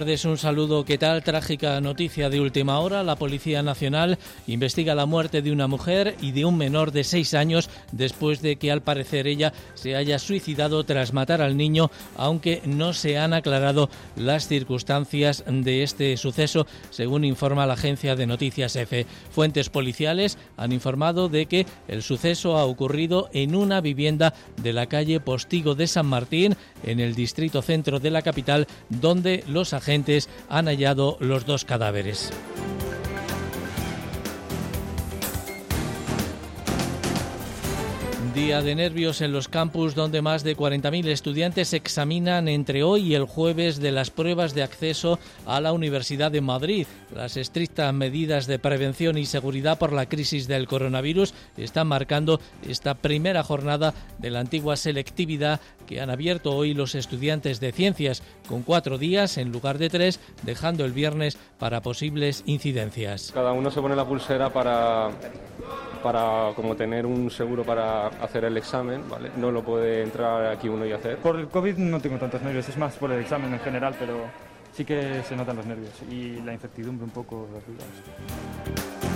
Tardes, un saludo. ¿Qué tal? Trágica noticia de última hora. La Policía Nacional investiga la muerte de una mujer y de un menor de seis años después de que al parecer ella se haya suicidado tras matar al niño, aunque no se han aclarado las circunstancias de este suceso, según informa la agencia de noticias EFE. Fuentes policiales han informado de que el suceso ha ocurrido en una vivienda de la calle Postigo de San Martín, en el distrito centro de la capital, donde los agentes han hallado los dos cadáveres. Día de nervios en los campus donde más de 40.000 estudiantes examinan entre hoy y el jueves de las pruebas de acceso a la Universidad de Madrid. Las estrictas medidas de prevención y seguridad por la crisis del coronavirus están marcando esta primera jornada de la antigua selectividad que han abierto hoy los estudiantes de ciencias, con cuatro días en lugar de tres, dejando el viernes para posibles incidencias. Cada uno se pone la pulsera para para como tener un seguro para hacer el examen, ¿vale? No lo puede entrar aquí uno y hacer. Por el COVID no tengo tantos nervios, es más por el examen en general, pero sí que se notan los nervios y la incertidumbre un poco, las dudas.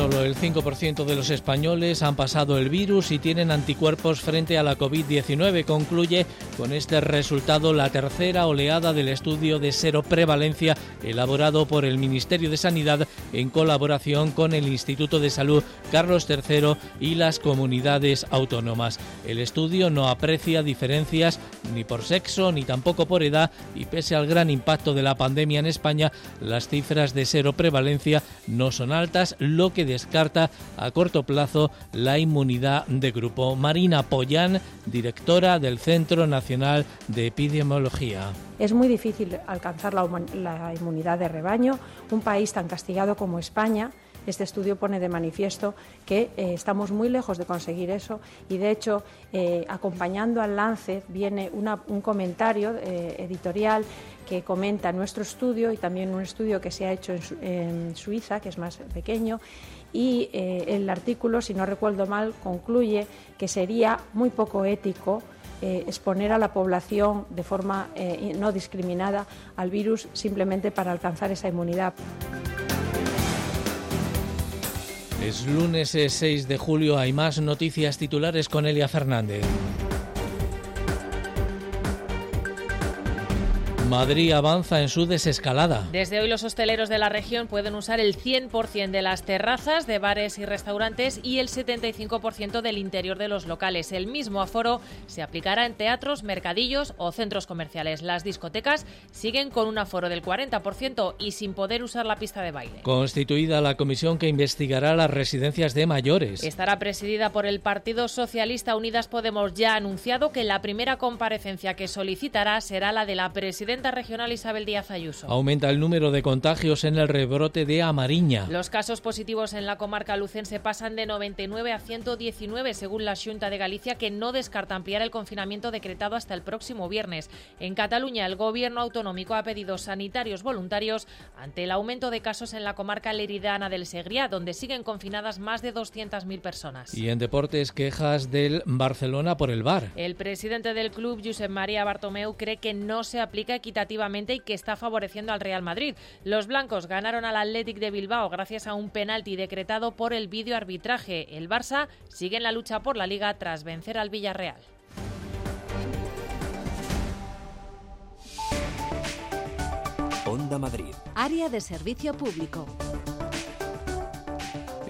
Solo el 5% de los españoles han pasado el virus y tienen anticuerpos frente a la COVID-19. Concluye con este resultado la tercera oleada del estudio de seroprevalencia elaborado por el Ministerio de Sanidad en colaboración con el Instituto de Salud Carlos III y las comunidades autónomas. El estudio no aprecia diferencias ni por sexo ni tampoco por edad y pese al gran impacto de la pandemia en España, las cifras de seroprevalencia no son altas, lo que descarta a corto plazo la inmunidad de grupo. Marina Pollán, directora del Centro Nacional de Epidemiología. Es muy difícil alcanzar la, inmunidad de rebaño. Un país tan castigado como España este estudio pone de manifiesto que eh, estamos muy lejos de conseguir eso y, de hecho, eh, acompañando al Lancet viene un comentario eh, editorial que comenta nuestro estudio y también un estudio que se ha hecho en, Suiza, que es más pequeño, y el artículo, si no recuerdo mal, concluye que sería muy poco ético exponer a la población de forma no discriminada al virus simplemente para alcanzar esa inmunidad. Es lunes 6 de julio, hay más noticias titulares con Elia Fernández. Madrid avanza en su desescalada. Desde hoy los hosteleros de la región pueden usar el 100% de las terrazas de bares y restaurantes y el 75% del interior de los locales. El mismo aforo se aplicará en teatros, mercadillos o centros comerciales. Las discotecas siguen con un aforo del 40% y sin poder usar la pista de baile. Constituida la comisión que investigará las residencias de mayores. Estará presidida por el Partido Socialista Unidas Podemos. Ya ha anunciado que la primera comparecencia que solicitará será la de la presidenta regional Isabel Díaz Ayuso. Aumenta el número de contagios en el rebrote de Amariña. Los casos positivos en la comarca lucense pasan de 99 a 119 según la Junta de Galicia que no descarta ampliar el confinamiento decretado hasta el próximo viernes. En Cataluña el gobierno autonómico ha pedido sanitarios voluntarios ante el aumento de casos en la comarca leridana del Segriá donde siguen confinadas más de 200.000 personas. Y en deportes quejas del Barcelona por el VAR. El presidente del club Josep María Bartomeu cree que no se aplica equitativamente y que está favoreciendo al Real Madrid. Los blancos ganaron al Athletic de Bilbao gracias a un penalti decretado por el videoarbitraje. El Barça sigue en la lucha por la liga tras vencer al Villarreal. Onda Madrid. Área de servicio público.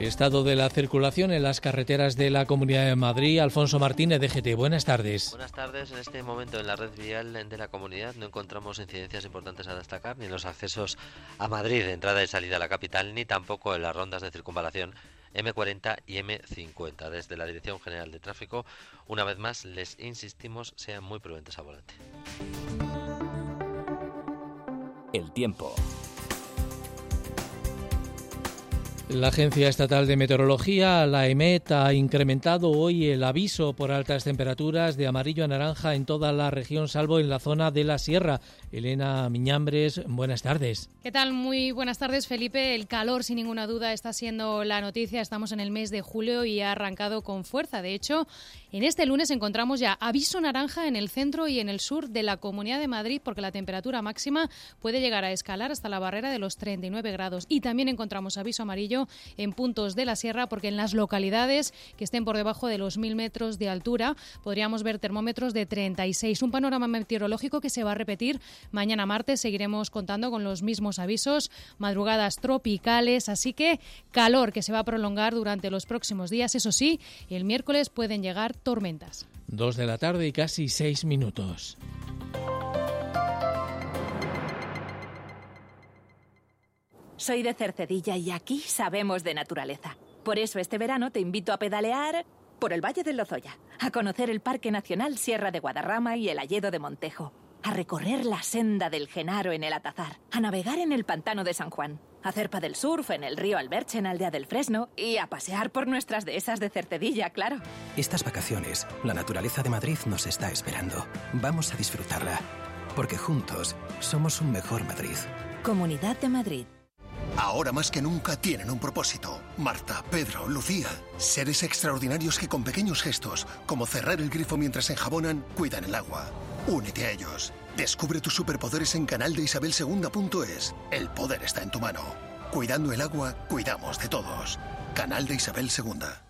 Estado de la circulación en las carreteras de la Comunidad de Madrid. Alfonso Martínez, DGT. Buenas tardes. Buenas tardes. En este momento en la red vial de la comunidad no encontramos incidencias importantes a destacar ni en los accesos a Madrid de entrada y salida a la capital, ni tampoco en las rondas de circunvalación M40 y M50. Desde la Dirección General de Tráfico, una vez más, les insistimos, sean muy prudentes a volante. El tiempo. La Agencia Estatal de Meteorología, la EMET, ha incrementado hoy el aviso por altas temperaturas de amarillo a naranja en toda la región, salvo en la zona de la Sierra. Elena Miñambres, buenas tardes. ¿Qué tal? Muy buenas tardes, Felipe. El calor, sin ninguna duda, está siendo la noticia. Estamos en el mes de julio y ha arrancado con fuerza. De hecho, en este lunes encontramos ya aviso naranja en el centro y en el sur de la Comunidad de Madrid porque la temperatura máxima puede llegar a escalar hasta la barrera de los 39 grados. Y también encontramos aviso amarillo en puntos de la sierra porque en las localidades que estén por debajo de los 1.000 metros de altura podríamos ver termómetros de 36. Un panorama meteorológico que se va a repetir mañana martes. Seguiremos contando con los mismos avisos, madrugadas tropicales, así que calor que se va a prolongar durante los próximos días. Eso sí, el miércoles pueden llegar tormentas. Dos de la tarde y casi seis minutos. Soy de Cercedilla y aquí sabemos de naturaleza. Por eso este verano te invito a pedalear por el Valle del Lozoya, a conocer el Parque Nacional Sierra de Guadarrama y el Alledo de Montejo, a recorrer la senda del Genaro en el Atazar, a navegar en el Pantano de San Juan, a hacer del surf en el río Alberche en Aldea del Fresno y a pasear por nuestras dehesas de Cercedilla, claro. Estas vacaciones, la naturaleza de Madrid nos está esperando. Vamos a disfrutarla, porque juntos somos un mejor Madrid. Comunidad de Madrid. Ahora más que nunca tienen un propósito. Marta, Pedro, Lucía. Seres extraordinarios que con pequeños gestos, como cerrar el grifo mientras enjabonan, cuidan el agua. Únete a ellos. Descubre tus superpoderes en canal de Isabel. El poder está en tu mano. Cuidando el agua, cuidamos de todos. Canal de Isabel II.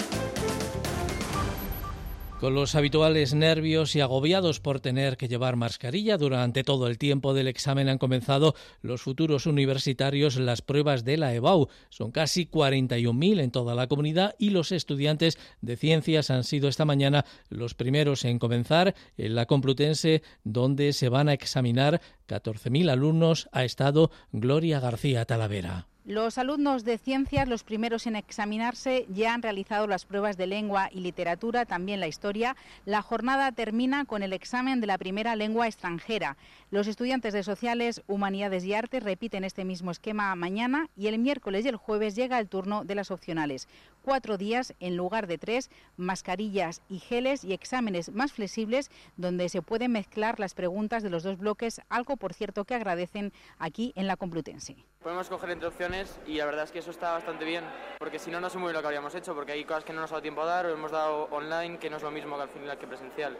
Con los habituales nervios y agobiados por tener que llevar mascarilla durante todo el tiempo del examen han comenzado los futuros universitarios las pruebas de la EBAU. Son casi 41.000 en toda la comunidad y los estudiantes de ciencias han sido esta mañana los primeros en comenzar en la Complutense donde se van a examinar 14.000 alumnos. Ha estado Gloria García Talavera. Los alumnos de ciencias, los primeros en examinarse, ya han realizado las pruebas de lengua y literatura, también la historia. La jornada termina con el examen de la primera lengua extranjera. Los estudiantes de Sociales, Humanidades y Artes repiten este mismo esquema mañana y el miércoles y el jueves llega el turno de las opcionales. Cuatro días en lugar de tres, mascarillas y geles y exámenes más flexibles donde se pueden mezclar las preguntas de los dos bloques, algo por cierto que agradecen aquí en la Complutense. Podemos coger entre opciones y la verdad es que eso está bastante bien, porque si no, no sé muy bien lo que habríamos hecho, porque hay cosas que no nos ha dado tiempo a dar o hemos dado online, que no es lo mismo que al final que presencial.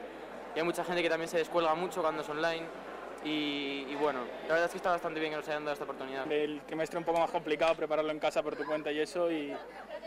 Y hay mucha gente que también se descuelga mucho cuando es online y, bueno, la verdad es que está bastante bien que nos hayan dado esta oportunidad. El trimestre un poco más complicado prepararlo en casa por tu cuenta y eso, y,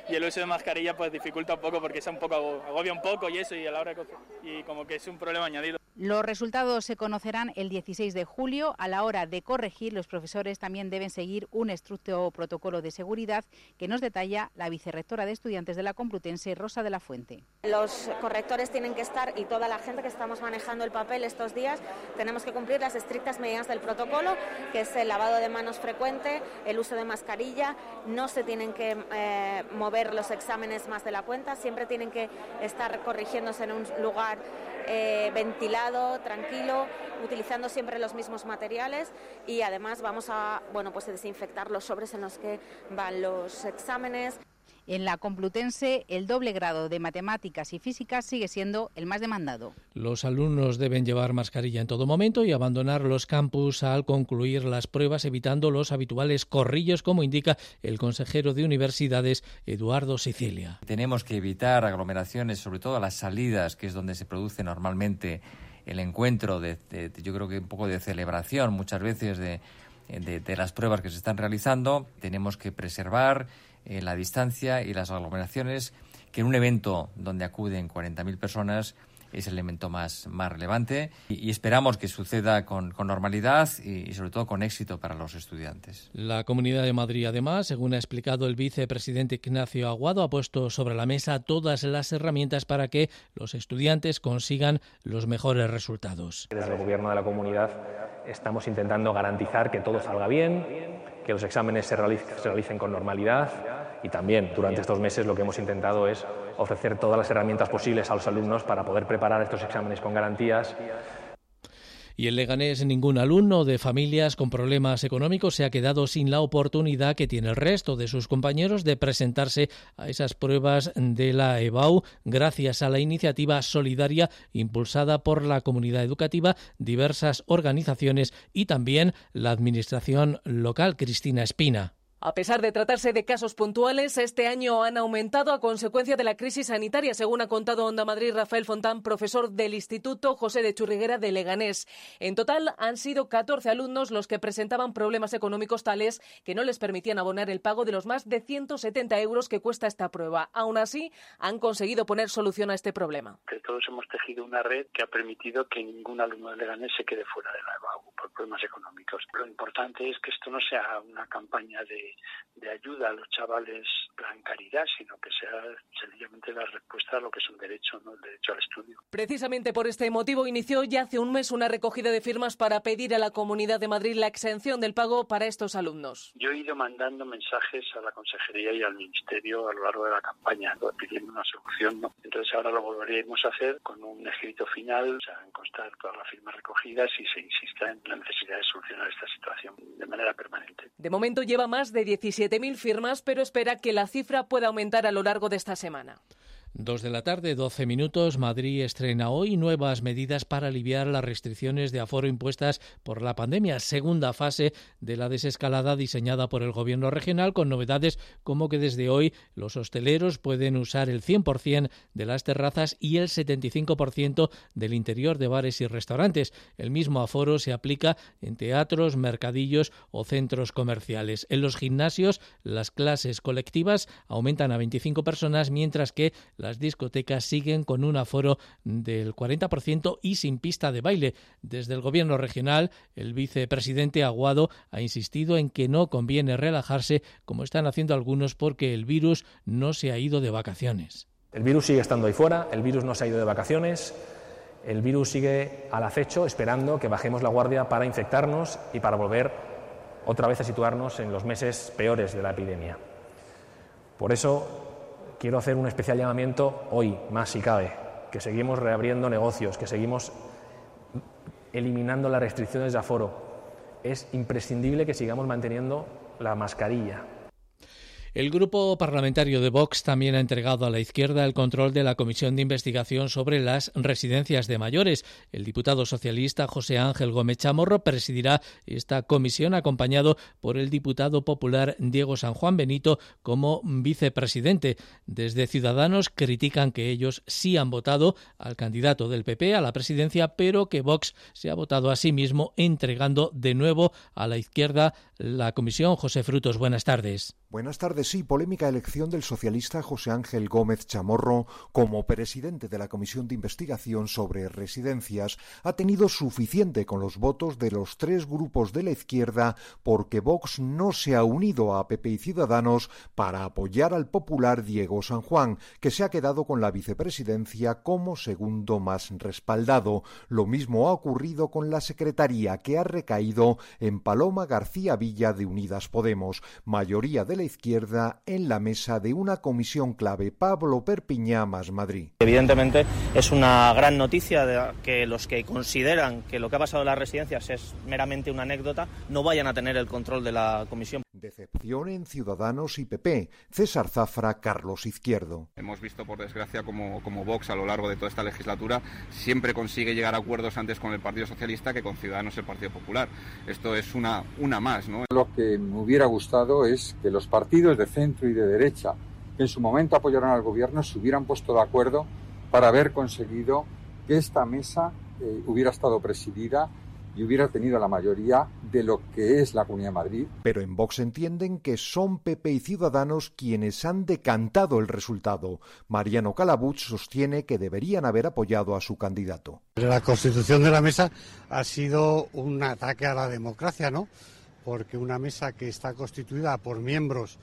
y el uso de mascarilla pues dificulta un poco porque es un poco agobia un poco y eso, y a la hora de, y como que es un problema añadido. Los resultados se conocerán el 16 de julio. A la hora de corregir, los profesores también deben seguir un estricto protocolo de seguridad que nos detalla la vicerrectora de estudiantes de la Complutense, Rosa de la Fuente. Los correctores tienen que estar y toda la gente que estamos manejando el papel estos días tenemos que cumplir las estrictas medidas del protocolo, que es el lavado de manos frecuente, el uso de mascarilla, no se tienen que eh, mover los exámenes más de la cuenta, siempre tienen que estar corrigiéndose en un lugar eh, ventilado, tranquilo, utilizando siempre los mismos materiales y además vamos a bueno, pues desinfectar los sobres en los que van los exámenes. En la Complutense, el doble grado de matemáticas y físicas sigue siendo el más demandado. Los alumnos deben llevar mascarilla en todo momento y abandonar los campus al concluir las pruebas, evitando los habituales corrillos, como indica el consejero de universidades, Eduardo Sicilia. Tenemos que evitar aglomeraciones, sobre todo a las salidas, que es donde se produce normalmente el encuentro de, yo creo que un poco de celebración muchas veces de, de las pruebas que se están realizando. Tenemos que preservar eh, la distancia y las aglomeraciones, que en un evento donde acuden 40.000 personas es el elemento más, más relevante y, esperamos que suceda con, normalidad y, y, sobre todo con éxito para los estudiantes. La Comunidad de Madrid, además, según ha explicado el vicepresidente Ignacio Aguado, ha puesto sobre la mesa todas las herramientas para que los estudiantes consigan los mejores resultados. Desde el Gobierno de la Comunidad estamos intentando garantizar que todo salga bien, que los exámenes se realicen, con normalidad y también durante estos meses lo que hemos intentado es ofrecer todas las herramientas posibles a los alumnos para poder preparar estos exámenes con garantías y en Leganés ningún alumno de familias con problemas económicos se ha quedado sin la oportunidad que tiene el resto de sus compañeros de presentarse a esas pruebas de la EBAU gracias a la iniciativa solidaria impulsada por la comunidad educativa, diversas organizaciones y también la administración local Cristina Espina. A pesar de tratarse de casos puntuales, este año han aumentado a consecuencia de la crisis sanitaria, según ha contado Onda Madrid Rafael Fontán, profesor del Instituto José de Churriguera de Leganés. En total han sido 14 alumnos los que presentaban problemas económicos tales que no les permitían abonar el pago de los más de 170 euros que cuesta esta prueba. Aún así, han conseguido poner solución a este problema. Que todos hemos tejido una red que ha permitido que ningún alumno de Leganés se quede fuera de la EBAU por problemas económicos. Lo importante es que esto no sea una campaña de de, ayuda a los chavales plan caridad, sino que sea sencillamente la respuesta a lo que es un derecho, ¿no? el derecho al estudio. Precisamente por este motivo inició ya hace un mes una recogida de firmas para pedir a la Comunidad de Madrid la exención del pago para estos alumnos. Yo he ido mandando mensajes a la Consejería y al Ministerio a lo largo de la campaña, pidiendo una solución. ¿no? Entonces ahora lo volveremos a hacer con un escrito final, o sea, en constar todas las firmas recogidas y se insista en la necesidad de solucionar esta situación de manera permanente. De momento lleva más de 17.000 firmas, pero espera que la cifra pueda aumentar a lo largo de esta semana. Dos de la tarde, 12 minutos. Madrid estrena hoy nuevas medidas para aliviar las restricciones de aforo impuestas por la pandemia. Segunda fase de la desescalada diseñada por el Gobierno regional, con novedades como que desde hoy los hosteleros pueden usar el 100% de las terrazas y el 75% del interior de bares y restaurantes. El mismo aforo se aplica en teatros, mercadillos o centros comerciales. En los gimnasios, las clases colectivas aumentan a 25 personas, mientras que las discotecas siguen con un aforo del 40% y sin pista de baile. Desde el gobierno regional, el vicepresidente Aguado ha insistido en que no conviene relajarse como están haciendo algunos porque el virus no se ha ido de vacaciones. El virus sigue estando ahí fuera, el virus no se ha ido de vacaciones, el virus sigue al acecho esperando que bajemos la guardia para infectarnos y para volver otra vez a situarnos en los meses peores de la epidemia. Por eso quiero hacer un especial llamamiento hoy, más si cabe, que seguimos reabriendo negocios, que seguimos eliminando las restricciones de aforo. Es imprescindible que sigamos manteniendo la mascarilla, el grupo parlamentario de Vox también ha entregado a la izquierda el control de la comisión de investigación sobre las residencias de mayores. El diputado socialista José Ángel Gómez Chamorro presidirá esta comisión acompañado por el diputado popular Diego San Juan Benito como vicepresidente. Desde Ciudadanos critican que ellos sí han votado al candidato del PP a la presidencia, pero que Vox se ha votado a sí mismo entregando de nuevo a la izquierda la comisión. José Frutos, buenas tardes. Buenas tardes. Sí, polémica elección del socialista José Ángel Gómez Chamorro como presidente de la Comisión de Investigación sobre Residencias ha tenido suficiente con los votos de los tres grupos de la izquierda porque Vox no se ha unido a PP y Ciudadanos para apoyar al popular Diego San Juan, que se ha quedado con la vicepresidencia como segundo más respaldado. Lo mismo ha ocurrido con la secretaría que ha recaído en Paloma García Villa de Unidas Podemos, mayoría de la izquierda en la mesa de una comisión clave, Pablo Perpiñá más Madrid. Evidentemente es una gran noticia que los que consideran que lo que ha pasado en las residencias es meramente una anécdota no vayan a tener el control de la comisión. Decepción en Ciudadanos y PP. César Zafra, Carlos Izquierdo. Hemos visto, por desgracia, como, como Vox a lo largo de toda esta legislatura siempre consigue llegar a acuerdos antes con el Partido Socialista que con Ciudadanos y el Partido Popular. Esto es una, una más, ¿no? Lo que me hubiera gustado es que los partidos de centro y de derecha que en su momento apoyaron al gobierno se hubieran puesto de acuerdo para haber conseguido que esta mesa eh, hubiera estado presidida y hubiera tenido la mayoría de lo que es la Comunidad de Madrid. Pero en Vox entienden que son PP y Ciudadanos quienes han decantado el resultado. Mariano Calabuch sostiene que deberían haber apoyado a su candidato. La constitución de la mesa ha sido un ataque a la democracia, ¿no? Porque una mesa que está constituida por miembros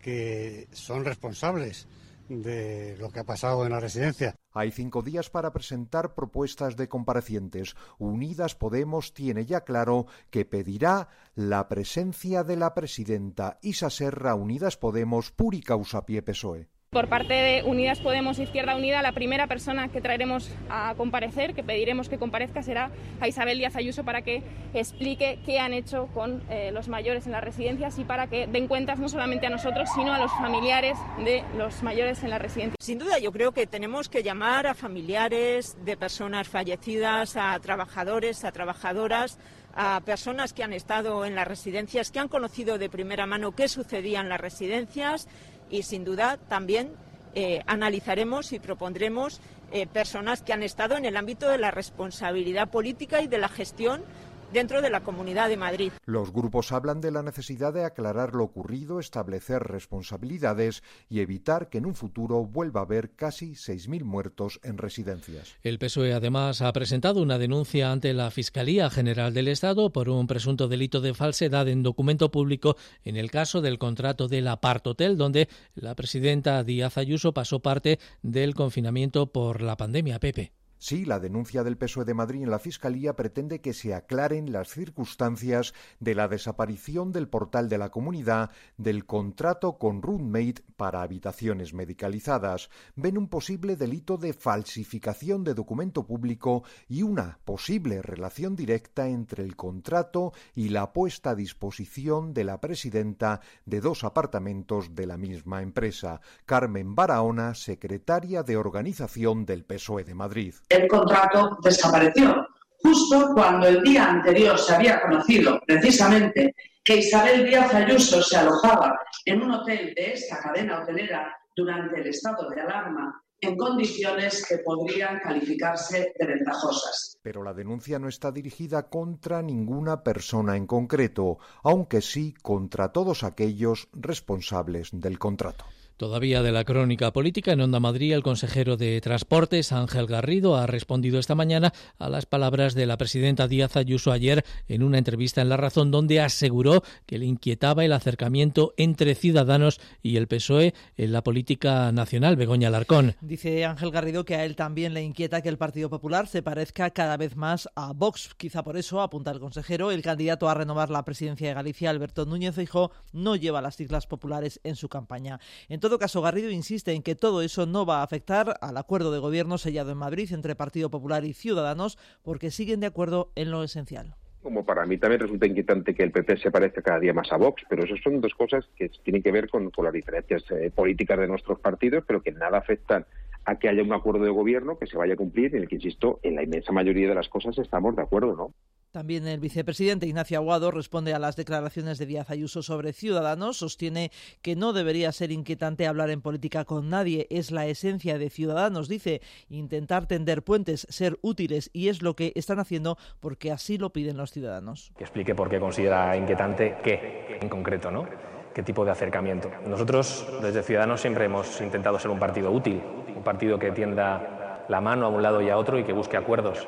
que son responsables de lo que ha pasado en la residencia. Hay cinco días para presentar propuestas de comparecientes. Unidas Podemos tiene ya claro que pedirá la presencia de la presidenta Isa Serra Unidas Podemos Puri Causa Pie PSOE. Por parte de Unidas Podemos Izquierda Unida, la primera persona que traeremos a comparecer, que pediremos que comparezca, será a Isabel Díaz Ayuso para que explique qué han hecho con eh, los mayores en las residencias y para que den cuentas no solamente a nosotros, sino a los familiares de los mayores en las residencias. Sin duda, yo creo que tenemos que llamar a familiares de personas fallecidas, a trabajadores, a trabajadoras a personas que han estado en las residencias, que han conocido de primera mano qué sucedía en las residencias y sin duda también eh, analizaremos y propondremos eh, personas que han estado en el ámbito de la responsabilidad política y de la gestión dentro de la Comunidad de Madrid. Los grupos hablan de la necesidad de aclarar lo ocurrido, establecer responsabilidades y evitar que en un futuro vuelva a haber casi 6.000 muertos en residencias. El PSOE además ha presentado una denuncia ante la Fiscalía General del Estado por un presunto delito de falsedad en documento público en el caso del contrato del Apart Hotel, donde la presidenta Díaz Ayuso pasó parte del confinamiento por la pandemia. Pepe. Sí, la denuncia del PSOE de Madrid en la Fiscalía pretende que se aclaren las circunstancias de la desaparición del portal de la comunidad del contrato con Roommate para habitaciones medicalizadas. Ven un posible delito de falsificación de documento público y una posible relación directa entre el contrato y la puesta a disposición de la presidenta de dos apartamentos de la misma empresa. Carmen Barahona, secretaria de organización del PSOE de Madrid el contrato desapareció, justo cuando el día anterior se había conocido precisamente que Isabel Díaz Ayuso se alojaba en un hotel de esta cadena hotelera durante el estado de alarma en condiciones que podrían calificarse de ventajosas. Pero la denuncia no está dirigida contra ninguna persona en concreto, aunque sí contra todos aquellos responsables del contrato. Todavía de la crónica política en Onda Madrid, el consejero de Transportes, Ángel Garrido, ha respondido esta mañana a las palabras de la presidenta Díaz Ayuso ayer en una entrevista en La Razón, donde aseguró que le inquietaba el acercamiento entre Ciudadanos y el PSOE en la política nacional. Begoña Alarcón. Dice Ángel Garrido que a él también le inquieta que el Partido Popular se parezca cada vez más a Vox. Quizá por eso, apunta el consejero, el candidato a renovar la presidencia de Galicia, Alberto Núñez Feijóo, no lleva las siglas populares en su campaña. Entonces, todo caso, Garrido insiste en que todo eso no va a afectar al acuerdo de gobierno sellado en Madrid entre Partido Popular y Ciudadanos, porque siguen de acuerdo en lo esencial como para mí también resulta inquietante que el PP se parezca cada día más a Vox, pero eso son dos cosas que tienen que ver con, las diferencias eh, políticas de nuestros partidos, pero que nada afectan a que haya un acuerdo de gobierno que se vaya a cumplir, en el que, insisto, en la inmensa mayoría de las cosas estamos de acuerdo, ¿no? También el vicepresidente Ignacio Aguado responde a las declaraciones de Díaz Ayuso sobre Ciudadanos. Sostiene que no debería ser inquietante hablar en política con nadie. Es la esencia de Ciudadanos. Dice intentar tender puentes, ser útiles y es lo que están haciendo porque así lo piden los ciudadanos. Que explique por qué considera inquietante qué en concreto, ¿no? ¿Qué tipo de acercamiento? Nosotros desde Ciudadanos siempre hemos intentado ser un partido útil, un partido que tienda la mano a un lado y a otro y que busque acuerdos.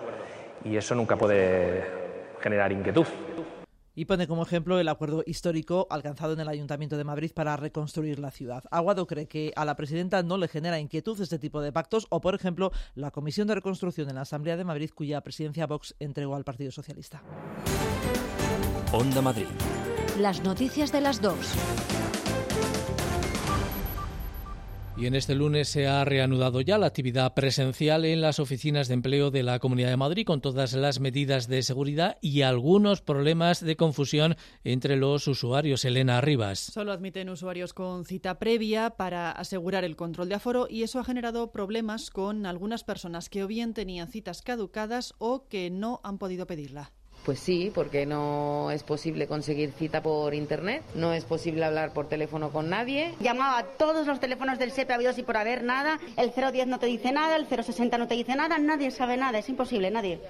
Y eso nunca puede generar inquietud. Y pone como ejemplo el acuerdo histórico alcanzado en el Ayuntamiento de Madrid para reconstruir la ciudad. Aguado cree que a la presidenta no le genera inquietud este tipo de pactos o, por ejemplo, la Comisión de Reconstrucción en la Asamblea de Madrid, cuya presidencia Vox entregó al Partido Socialista. Onda Madrid. Las noticias de las dos. Y en este lunes se ha reanudado ya la actividad presencial en las oficinas de empleo de la Comunidad de Madrid con todas las medidas de seguridad y algunos problemas de confusión entre los usuarios. Elena Rivas. Solo admiten usuarios con cita previa para asegurar el control de aforo y eso ha generado problemas con algunas personas que o bien tenían citas caducadas o que no han podido pedirla. Pues sí, porque no es posible conseguir cita por internet, no es posible hablar por teléfono con nadie. Llamaba a todos los teléfonos del SEPE habidos y por haber nada, el 010 no te dice nada, el 060 no te dice nada, nadie sabe nada, es imposible, nadie.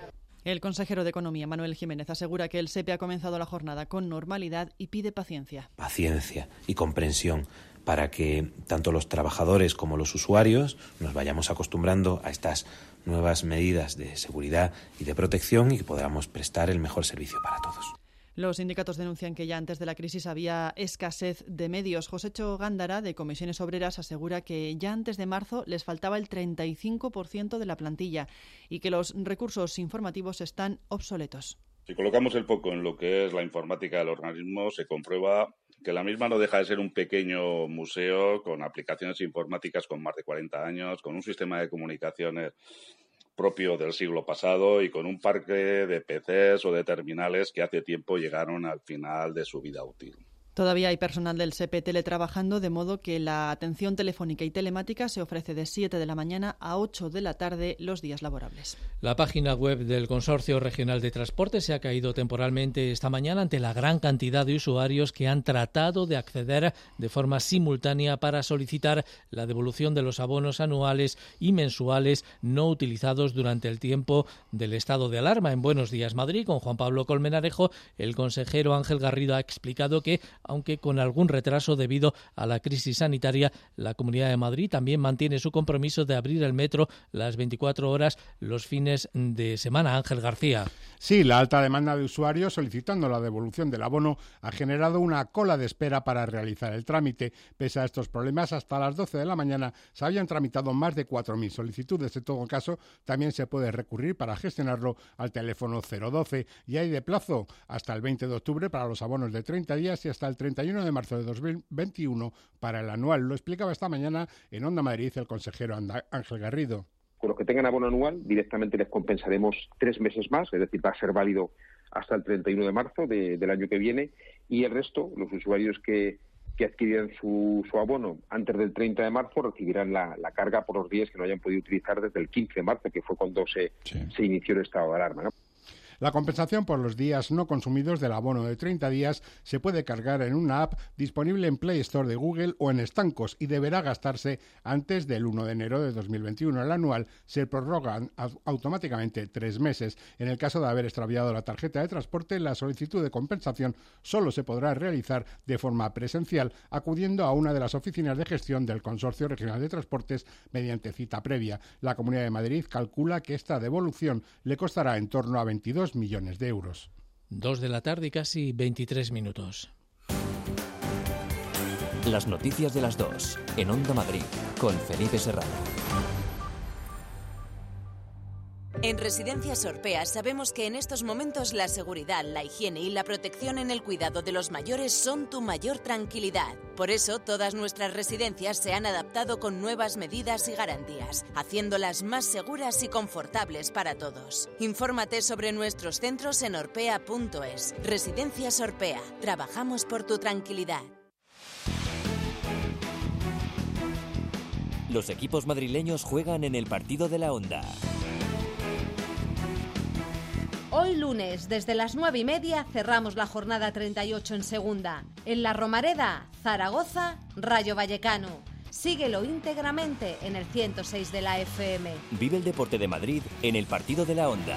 El consejero de Economía, Manuel Jiménez, asegura que el SEPE ha comenzado la jornada con normalidad y pide paciencia. Paciencia y comprensión para que tanto los trabajadores como los usuarios nos vayamos acostumbrando a estas nuevas medidas de seguridad y de protección y que podamos prestar el mejor servicio para todos. Los sindicatos denuncian que ya antes de la crisis había escasez de medios. Josécho Gándara, de Comisiones Obreras, asegura que ya antes de marzo les faltaba el 35% de la plantilla y que los recursos informativos están obsoletos. Si colocamos el foco en lo que es la informática del organismo, se comprueba que la misma no deja de ser un pequeño museo con aplicaciones informáticas con más de 40 años, con un sistema de comunicaciones propio del siglo pasado y con un parque de PCs o de terminales que hace tiempo llegaron al final de su vida útil. Todavía hay personal del SEPE teletrabajando, de modo que la atención telefónica y telemática se ofrece de 7 de la mañana a 8 de la tarde los días laborables. La página web del Consorcio Regional de Transporte se ha caído temporalmente esta mañana ante la gran cantidad de usuarios que han tratado de acceder de forma simultánea para solicitar la devolución de los abonos anuales y mensuales no utilizados durante el tiempo del estado de alarma. En Buenos Días Madrid, con Juan Pablo Colmenarejo, el consejero Ángel Garrido ha explicado que aunque con algún retraso debido a la crisis sanitaria, la Comunidad de Madrid también mantiene su compromiso de abrir el metro las 24 horas los fines de semana. Ángel García. Sí, la alta demanda de usuarios solicitando la devolución del abono ha generado una cola de espera para realizar el trámite. Pese a estos problemas, hasta las 12 de la mañana se habían tramitado más de 4.000 solicitudes. En todo caso, también se puede recurrir para gestionarlo al teléfono 012 y hay de plazo hasta el 20 de octubre para los abonos de 30 días y hasta el 31 de marzo de 2021 para el anual. Lo explicaba esta mañana en Onda Madrid el consejero Ángel Garrido. Con los que tengan abono anual, directamente les compensaremos tres meses más, es decir, va a ser válido hasta el 31 de marzo del año que viene, y el resto, los usuarios que, que adquirieran su, abono antes del 30 de marzo recibirán la, carga por los días que no hayan podido utilizar desde el 15 de marzo, que fue cuando se, se inició el estado de alarma. La compensación por los días no consumidos del abono de 30 días se puede cargar en una app disponible en Play Store de Google o en estancos y deberá gastarse antes del 1 de enero de 2021. El anual se prorroga automáticamente tres meses. En el caso de haber extraviado la tarjeta de transporte, la solicitud de compensación solo se podrá realizar de forma presencial acudiendo a una de las oficinas de gestión del Consorcio Regional de Transportes mediante cita previa. La Comunidad de Madrid calcula que esta devolución le costará en torno a 22 millones de euros. Dos de la tarde y casi 23 minutos. Las noticias de las dos en Onda Madrid con Felipe Serrano. En Residencias Orpea sabemos que en estos momentos la seguridad, la higiene y la protección en el cuidado de los mayores son tu mayor tranquilidad. Por eso todas nuestras residencias se han adaptado con nuevas medidas y garantías, haciéndolas más seguras y confortables para todos. Infórmate sobre nuestros centros en orpea.es. Residencias Orpea. Trabajamos por tu tranquilidad. Los equipos madrileños juegan en el partido de la Onda. Hoy lunes, desde las nueve y media, cerramos la jornada 38 en segunda. En la Romareda, Zaragoza, Rayo Vallecano. Síguelo íntegramente en el 106 de la FM. Vive el deporte de Madrid en el partido de la Onda.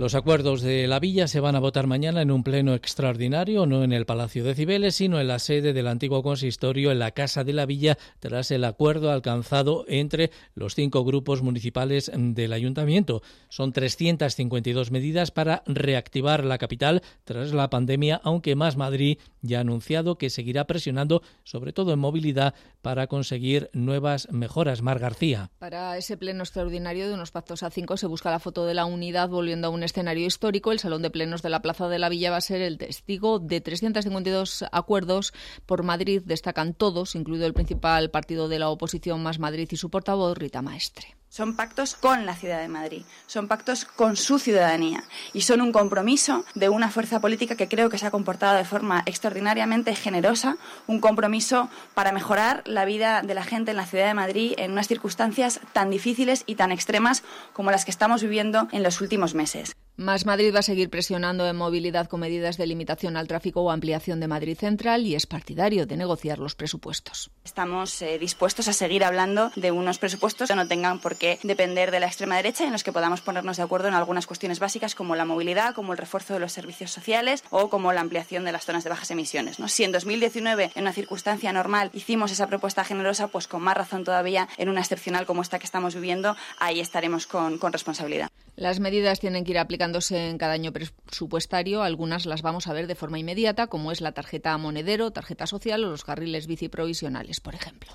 Los acuerdos de la villa se van a votar mañana en un pleno extraordinario, no en el Palacio de Cibeles, sino en la sede del antiguo consistorio en la Casa de la Villa, tras el acuerdo alcanzado entre los cinco grupos municipales del ayuntamiento. Son 352 medidas para reactivar la capital tras la pandemia, aunque Más Madrid ya ha anunciado que seguirá presionando, sobre todo en movilidad, para conseguir nuevas mejoras. Mar García. Para ese pleno extraordinario de unos pactos a cinco se busca la foto de la unidad volviendo a un escenario histórico. El Salón de Plenos de la Plaza de la Villa va a ser el testigo de 352 acuerdos por Madrid. Destacan todos, incluido el principal partido de la oposición, Más Madrid, y su portavoz, Rita Maestre. Son pactos con la ciudad de Madrid, son pactos con su ciudadanía y son un compromiso de una fuerza política que creo que se ha comportado de forma extraordinariamente generosa, un compromiso para mejorar la vida de la gente en la ciudad de Madrid en unas circunstancias tan difíciles y tan extremas como las que estamos viviendo en los últimos meses. Más Madrid va a seguir presionando en movilidad con medidas de limitación al tráfico o ampliación de Madrid Central y es partidario de negociar los presupuestos. Estamos eh, dispuestos a seguir hablando de unos presupuestos que no tengan por qué depender de la extrema derecha y en los que podamos ponernos de acuerdo en algunas cuestiones básicas como la movilidad, como el refuerzo de los servicios sociales o como la ampliación de las zonas de bajas emisiones. ¿no? Si en 2019, en una circunstancia normal, hicimos esa propuesta generosa, pues con más razón todavía en una excepcional como esta que estamos viviendo, ahí estaremos con, con responsabilidad. Las medidas tienen que ir aplicándose en cada año presupuestario. Algunas las vamos a ver de forma inmediata, como es la tarjeta monedero, tarjeta social o los carriles bici provisionales, por ejemplo.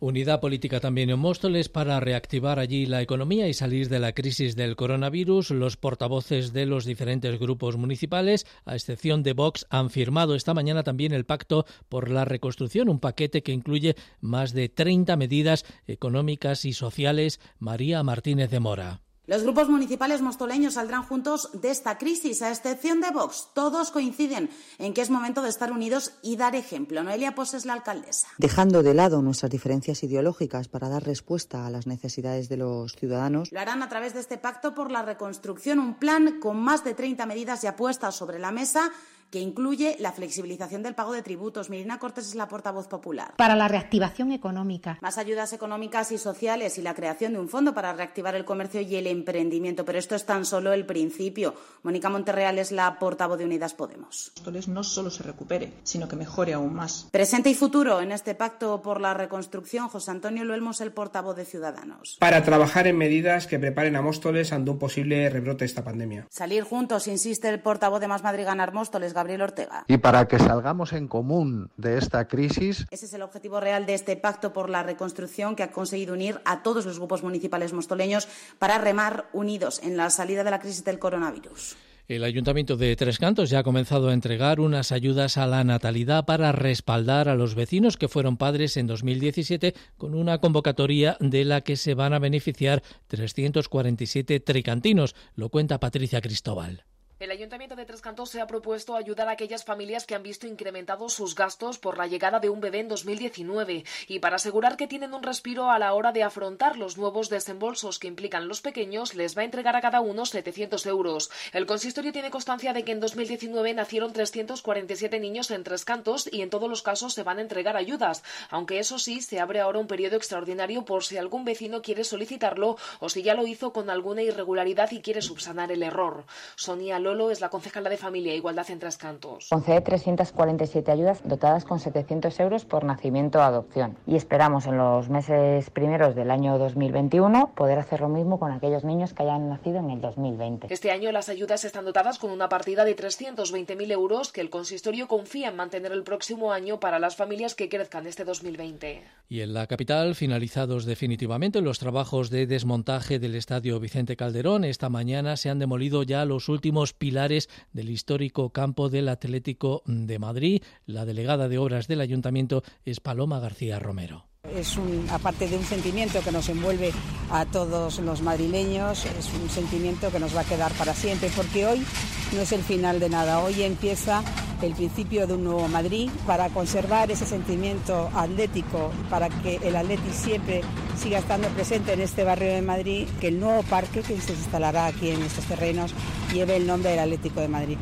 Unidad política también en Móstoles para reactivar allí la economía y salir de la crisis del coronavirus. Los portavoces de los diferentes grupos municipales, a excepción de Vox, han firmado esta mañana también el Pacto por la Reconstrucción, un paquete que incluye más de 30 medidas económicas y sociales. María Martínez de Mora. Los grupos municipales mostoleños saldrán juntos de esta crisis, a excepción de Vox. Todos coinciden en que es momento de estar unidos y dar ejemplo. Noelia Pos es la alcaldesa. Dejando de lado nuestras diferencias ideológicas para dar respuesta a las necesidades de los ciudadanos. Lo harán a través de este pacto por la reconstrucción, un plan con más de 30 medidas ya puestas sobre la mesa que incluye la flexibilización del pago de tributos. Mirina Cortés es la portavoz popular. Para la reactivación económica. Más ayudas económicas y sociales y la creación de un fondo para reactivar el comercio y el emprendimiento. Pero esto es tan solo el principio. Mónica Monterreal es la portavoz de Unidas Podemos. No solo se recupere, sino que mejore aún más. Presente y futuro en este pacto por la reconstrucción, José Antonio Luelmos, el portavoz de Ciudadanos. Para trabajar en medidas que preparen a Móstoles ante un posible rebrote de esta pandemia. Salir juntos, insiste el portavoz de Más Madrid Ganar Móstoles, Gabriel Ortega. Y para que salgamos en común de esta crisis. Ese es el objetivo real de este pacto por la reconstrucción que ha conseguido unir a todos los grupos municipales mostoleños para remar unidos en la salida de la crisis del coronavirus. El Ayuntamiento de Tres Cantos ya ha comenzado a entregar unas ayudas a la natalidad para respaldar a los vecinos que fueron padres en 2017 con una convocatoria de la que se van a beneficiar 347 tricantinos. Lo cuenta Patricia Cristóbal. El Ayuntamiento de Tres Cantos se ha propuesto ayudar a aquellas familias que han visto incrementados sus gastos por la llegada de un bebé en 2019 y para asegurar que tienen un respiro a la hora de afrontar los nuevos desembolsos que implican los pequeños, les va a entregar a cada uno 700 euros. El consistorio tiene constancia de que en 2019 nacieron 347 niños en Tres Cantos y en todos los casos se van a entregar ayudas, aunque eso sí, se abre ahora un periodo extraordinario por si algún vecino quiere solicitarlo o si ya lo hizo con alguna irregularidad y quiere subsanar el error. Sonia Lolo es la concejala de Familia e Igualdad en Tres Cantos. Concede 347 ayudas dotadas con 700 euros por nacimiento o adopción. Y esperamos en los meses primeros del año 2021 poder hacer lo mismo con aquellos niños que hayan nacido en el 2020. Este año las ayudas están dotadas con una partida de 320.000 euros que el consistorio confía en mantener el próximo año para las familias que crezcan este 2020. Y en la capital, finalizados definitivamente los trabajos de desmontaje del estadio Vicente Calderón, esta mañana se han demolido ya los últimos pilares del histórico campo del Atlético de Madrid. La delegada de obras del ayuntamiento es Paloma García Romero. Es un, aparte de un sentimiento que nos envuelve a todos los madrileños, es un sentimiento que nos va a quedar para siempre, porque hoy no es el final de nada, hoy empieza el principio de un nuevo Madrid para conservar ese sentimiento atlético, para que el Atleti siempre siga estando presente en este barrio de Madrid, que el nuevo parque que se instalará aquí en estos terrenos lleve el nombre del Atlético de Madrid.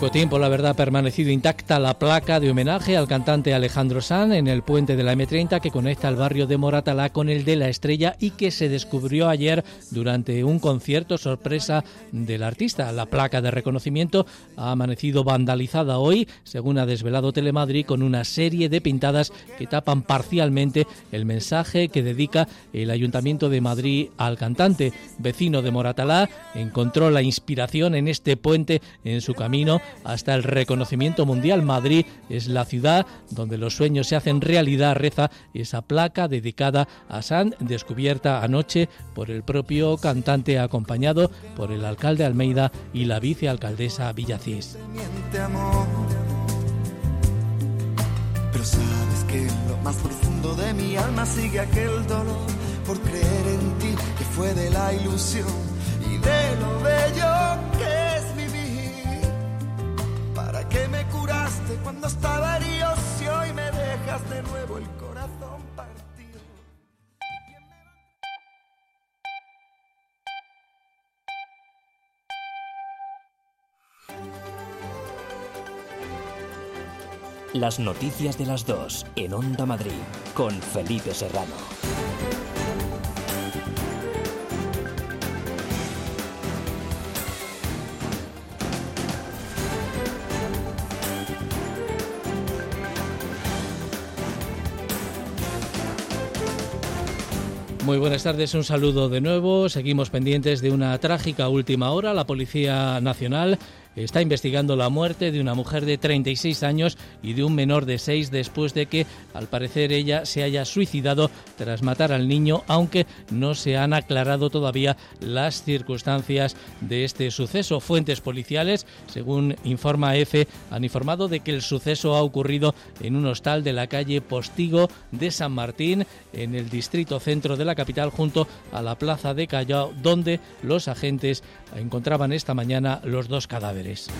Poco tiempo, la verdad, ha permanecido intacta la placa de homenaje al cantante Alejandro Sanz en el puente de la M30 que conecta el barrio de Moratalá con el de La Estrella y que se descubrió ayer durante un concierto sorpresa del artista. La placa de reconocimiento ha amanecido vandalizada hoy, según ha desvelado Telemadrid, con una serie de pintadas que tapan parcialmente el mensaje que dedica el Ayuntamiento de Madrid al cantante. Vecino de Moratalá encontró la inspiración en este puente en su camino hasta el reconocimiento mundial. Madrid es la ciudad donde los sueños se hacen realidad, reza esa placa dedicada a San, descubierta anoche por el propio cantante, acompañado por el alcalde Almeida y la vicealcaldesa Villacís. Pero sabes que lo más profundo de mi alma sigue aquel dolor por creer en ti, que fue de la ilusión y de lo bello que es que me curaste cuando estaba herido y hoy me dejas de nuevo el corazón partido. Las noticias de las dos en Onda Madrid con Felipe Serrano. Muy buenas tardes, un saludo de nuevo. Seguimos pendientes de una trágica última hora. La Policía Nacional está investigando la muerte de una mujer de 36 años y de un menor de 6 después de que, al parecer, ella se haya suicidado tras matar al niño, aunque no se han aclarado todavía las circunstancias de este suceso. Fuentes policiales, según informa EFE, han informado de que el suceso ha ocurrido en un hostal de la calle Postigo de San Martín, en el distrito centro de la capital, junto a la plaza de Callao, donde los agentes encontraban esta mañana los dos cadáveres padres.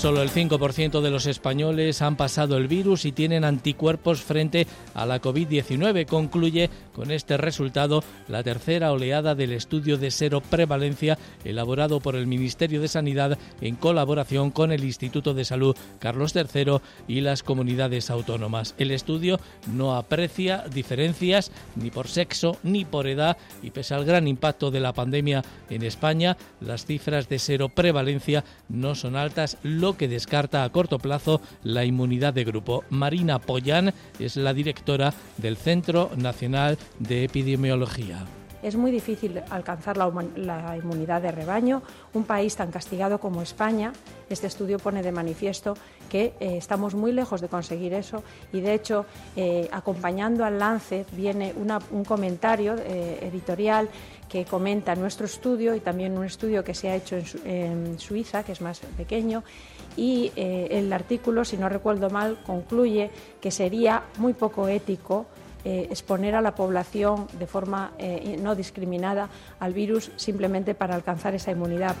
Solo el 5% de los españoles han pasado el virus y tienen anticuerpos frente a la COVID-19. Concluye con este resultado la tercera oleada del estudio de cero prevalencia elaborado por el Ministerio de Sanidad en colaboración con el Instituto de Salud Carlos III y las comunidades autónomas. El estudio no aprecia diferencias ni por sexo ni por edad y pese al gran impacto de la pandemia en España, las cifras de cero prevalencia no son altas, que descarta a corto plazo la inmunidad de grupo. Marina Pollán es la directora del Centro Nacional de Epidemiología es muy difícil alcanzar la, inmunidad de rebaño. Un país tan castigado como España, este estudio pone de manifiesto que eh, estamos muy lejos de conseguir eso y de hecho eh, acompañando al lance viene un comentario eh, editorial que comenta nuestro estudio y también un estudio que se ha hecho en Suiza, que es más pequeño, y eh, el artículo, si no recuerdo mal, concluye que sería muy poco ético eh, exponer a la población de forma eh, no discriminada al virus simplemente para alcanzar esa inmunidad.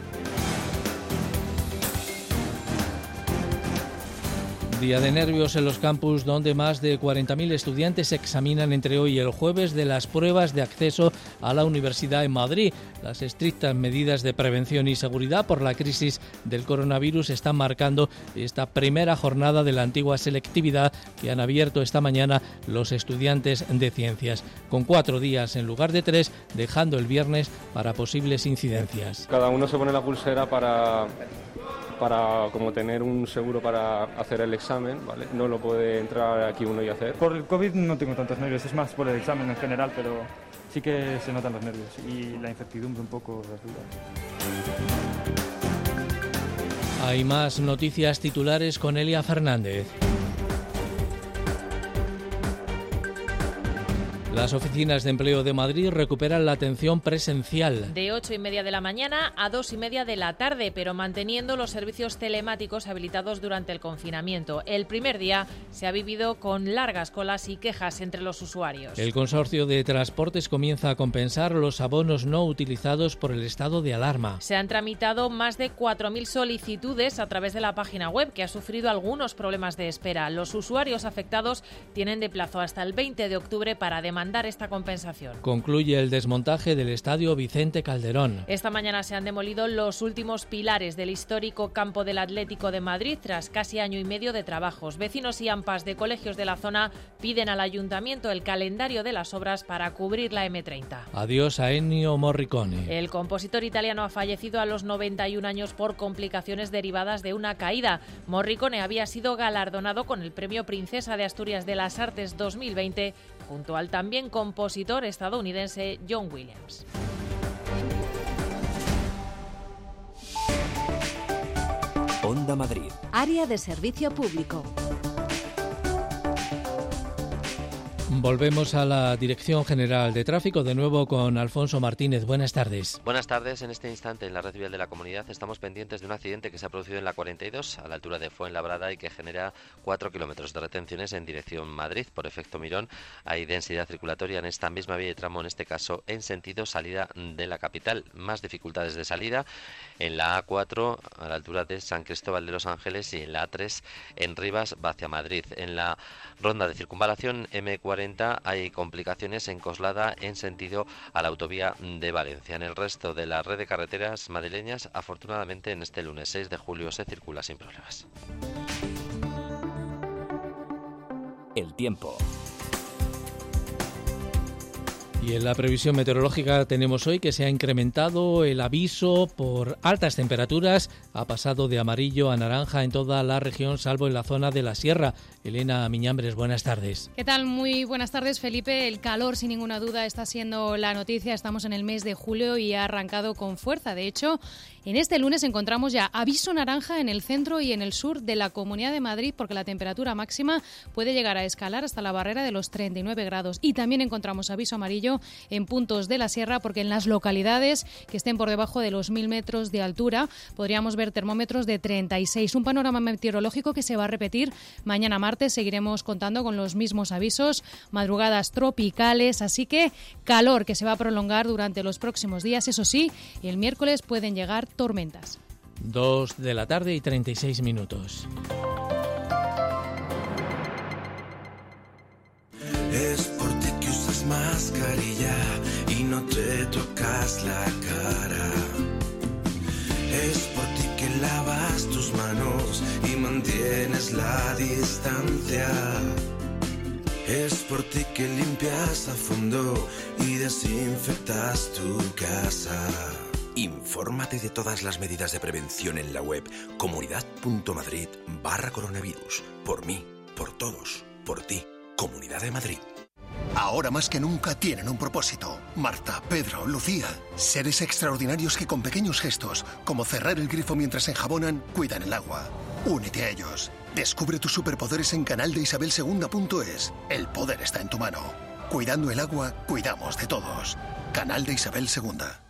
Día de nervios en los campus donde más de 40.000 estudiantes examinan entre hoy y el jueves de las pruebas de acceso a la universidad en Madrid. Las estrictas medidas de prevención y seguridad por la crisis del coronavirus están marcando esta primera jornada de la antigua selectividad que han abierto esta mañana los estudiantes de ciencias, con cuatro días en lugar de tres, dejando el viernes para posibles incidencias. Cada uno se pone la pulsera para para como tener un seguro para hacer el examen, ¿vale? No lo puede entrar aquí uno y hacer. Por el COVID no tengo tantos nervios, es más por el examen en general, pero sí que se notan los nervios y la incertidumbre un poco, las dudas. Hay más noticias titulares con Elia Fernández. Las oficinas de empleo de Madrid recuperan la atención presencial. De ocho y media de la mañana a dos y media de la tarde, pero manteniendo los servicios telemáticos habilitados durante el confinamiento. El primer día se ha vivido con largas colas y quejas entre los usuarios. El consorcio de transportes comienza a compensar los abonos no utilizados por el estado de alarma. Se han tramitado más de 4.000 solicitudes a través de la página web, que ha sufrido algunos problemas de espera. Los usuarios afectados tienen de plazo hasta el 20 de octubre para demandar demandar esta compensación. Concluye el desmontaje del estadio Vicente Calderón. Esta mañana se han demolido los últimos pilares del histórico campo del Atlético de Madrid tras casi año y medio de trabajos. Vecinos y AMPAs de colegios de la zona piden al ayuntamiento el calendario de las obras para cubrir la M30. Adiós a Ennio Morricone. El compositor italiano ha fallecido a los 91 años por complicaciones derivadas de una caída. Morricone había sido galardonado con el Premio Princesa de Asturias de las Artes 2020 junto al también compositor estadounidense John Williams. Onda Madrid. Área de servicio público. Volvemos a la Dirección General de Tráfico, de nuevo con Alfonso Martínez. Buenas tardes. Buenas tardes. En este instante, en la red vial de la comunidad, estamos pendientes de un accidente que se ha producido en la 42, a la altura de Fuenlabrada, y que genera 4 kilómetros de retenciones en dirección Madrid. Por efecto Mirón, hay densidad circulatoria en esta misma vía de tramo, en este caso en sentido salida de la capital. Más dificultades de salida en la A4, a la altura de San Cristóbal de los Ángeles, y en la A3, en Rivas, hacia Madrid. En la ronda de circunvalación M40, hay complicaciones en Coslada en sentido a la autovía de Valencia. En el resto de la red de carreteras madrileñas, afortunadamente en este lunes 6 de julio se circula sin problemas. El tiempo. Y en la previsión meteorológica tenemos hoy que se ha incrementado el aviso por altas temperaturas, ha pasado de amarillo a naranja en toda la región, salvo en la zona de la sierra. Elena Miñambres, buenas tardes. ¿Qué tal? Muy buenas tardes, Felipe. El calor, sin ninguna duda, está siendo la noticia. Estamos en el mes de julio y ha arrancado con fuerza. De hecho, en este lunes encontramos ya aviso naranja en el centro y en el sur de la Comunidad de Madrid porque la temperatura máxima puede llegar a escalar hasta la barrera de los 39 grados. Y también encontramos aviso amarillo en puntos de la sierra porque en las localidades que estén por debajo de los 1.000 metros de altura podríamos ver termómetros de 36. Un panorama meteorológico que se va a repetir mañana martes. Seguiremos contando con los mismos avisos, madrugadas tropicales, así que calor que se va a prolongar durante los próximos días. Eso sí, el miércoles pueden llegar tormentas. Dos de la tarde y 36 minutos. Es por ti que usas mascarilla y no te tocas la cara. Es por ti que lavas tus manos y mantienes la distancia. Es por ti que limpias a fondo y desinfectas tu casa. Infórmate de todas las medidas de prevención en la web comunidad.madrid barra coronavirus. Por mí, por todos, por ti. Comunidad de Madrid. Ahora más que nunca tienen un propósito. Marta, Pedro, Lucía. Seres extraordinarios que con pequeños gestos, como cerrar el grifo mientras enjabonan, cuidan el agua. Únete a ellos. Descubre tus superpoderes en canaldeisabelsegunda.es. El poder está en tu mano. Cuidando el agua, cuidamos de todos. Canal de Isabel Segunda.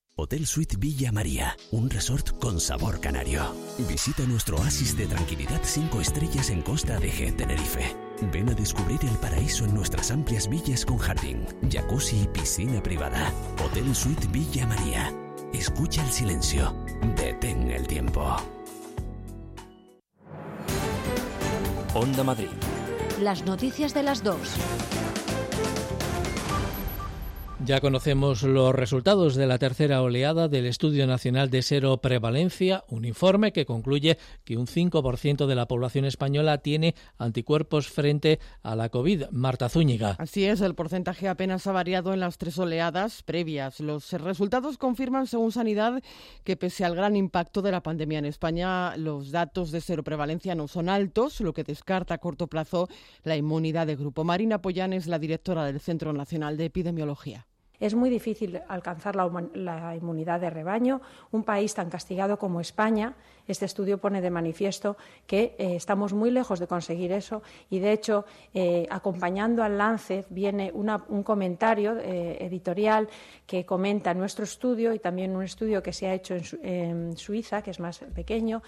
Hotel Suite Villa María, un resort con sabor canario. Visita nuestro oasis de tranquilidad 5 estrellas en Costa de G, Tenerife. Ven a descubrir el paraíso en nuestras amplias villas con jardín, jacuzzi y piscina privada. Hotel Suite Villa María. Escucha el silencio. Detén el tiempo. Onda Madrid. Las noticias de las dos. Ya conocemos los resultados de la tercera oleada del Estudio Nacional de Seroprevalencia, un informe que concluye que un 5% de la población española tiene anticuerpos frente a la COVID. Marta Zúñiga. Así es, el porcentaje apenas ha variado en las tres oleadas previas. Los resultados confirman, según Sanidad, que pese al gran impacto de la pandemia en España, los datos de seroprevalencia no son altos, lo que descarta a corto plazo la inmunidad de grupo. Marina Pollán es la directora del Centro Nacional de Epidemiología. Es muy difícil alcanzar la, inmunidad de rebaño. Un país tan castigado como España, este estudio pone de manifiesto que eh, estamos muy lejos de conseguir eso y, de hecho, eh, acompañando al Lancet viene un comentario eh, editorial que comenta nuestro estudio y también un estudio que se ha hecho en Suiza, que es más pequeño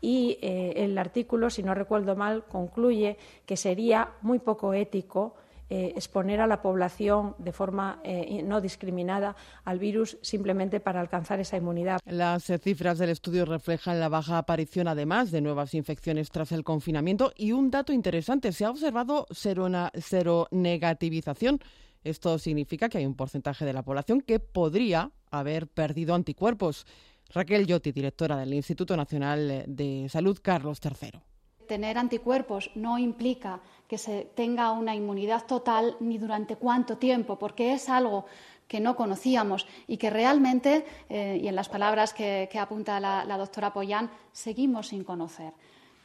y el artículo, si no recuerdo mal, concluye que sería muy poco ético eh, exponer a la población de forma eh, no discriminada al virus simplemente para alcanzar esa inmunidad. Las cifras del estudio reflejan la baja aparición, además de nuevas infecciones tras el confinamiento. Y un dato interesante, se ha observado cero negativización. Esto significa que hay un porcentaje de la población que podría haber perdido anticuerpos. Raquel Yotti, directora del Instituto Nacional de Salud Carlos III. Tener anticuerpos no implica que se tenga una inmunidad total ni durante cuánto tiempo, porque es algo que no conocíamos y que realmente, eh, y en las palabras que, apunta la, la doctora Poyán, seguimos sin conocer.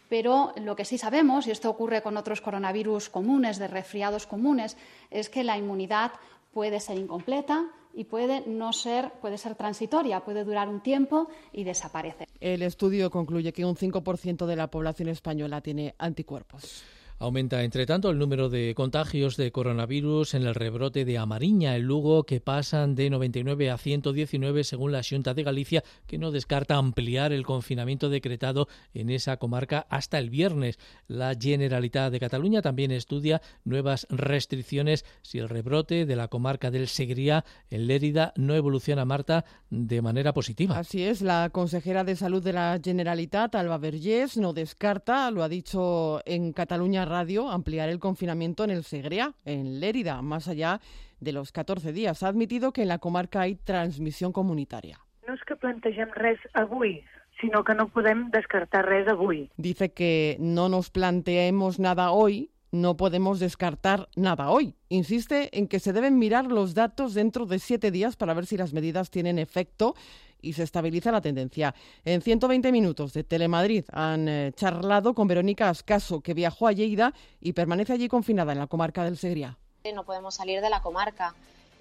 Pero lo que sí sabemos, y esto ocurre con otros coronavirus comunes, de resfriados comunes, es que la inmunidad puede ser incompleta, y puede no ser, puede ser transitoria, puede durar un tiempo y desaparecer. El estudio concluye que un 5% de la población española tiene anticuerpos. Aumenta, entre tanto, el número de contagios de coronavirus en el rebrote de Amariña, el Lugo, que pasan de 99 a 119 según la Junta de Galicia, que no descarta ampliar el confinamiento decretado en esa comarca hasta el viernes. La Generalitat de Cataluña también estudia nuevas restricciones si el rebrote de la comarca del Segriá en Lérida no evoluciona, Marta, de manera positiva. Así es, la consejera de Salud de la Generalitat, Alba Vergés, no descarta, lo ha dicho en Cataluña Radio ampliar el confinamiento en el Segrea, en Lérida, más allá de los 14 días. Ha admitido que en la comarca hay transmisión comunitaria. No es que plantegem res avui, sino que no podem descartar res avui. Dice que no nos planteemos nada hoy, no podemos descartar nada hoy. Insiste en que se deben mirar los datos dentro de siete días para ver si las medidas tienen efecto y se estabiliza la tendencia. En 120 minutos de Telemadrid han eh, charlado con Verónica Ascaso, que viajó a Lleida y permanece allí confinada en la comarca del Segriá. No podemos salir de la comarca.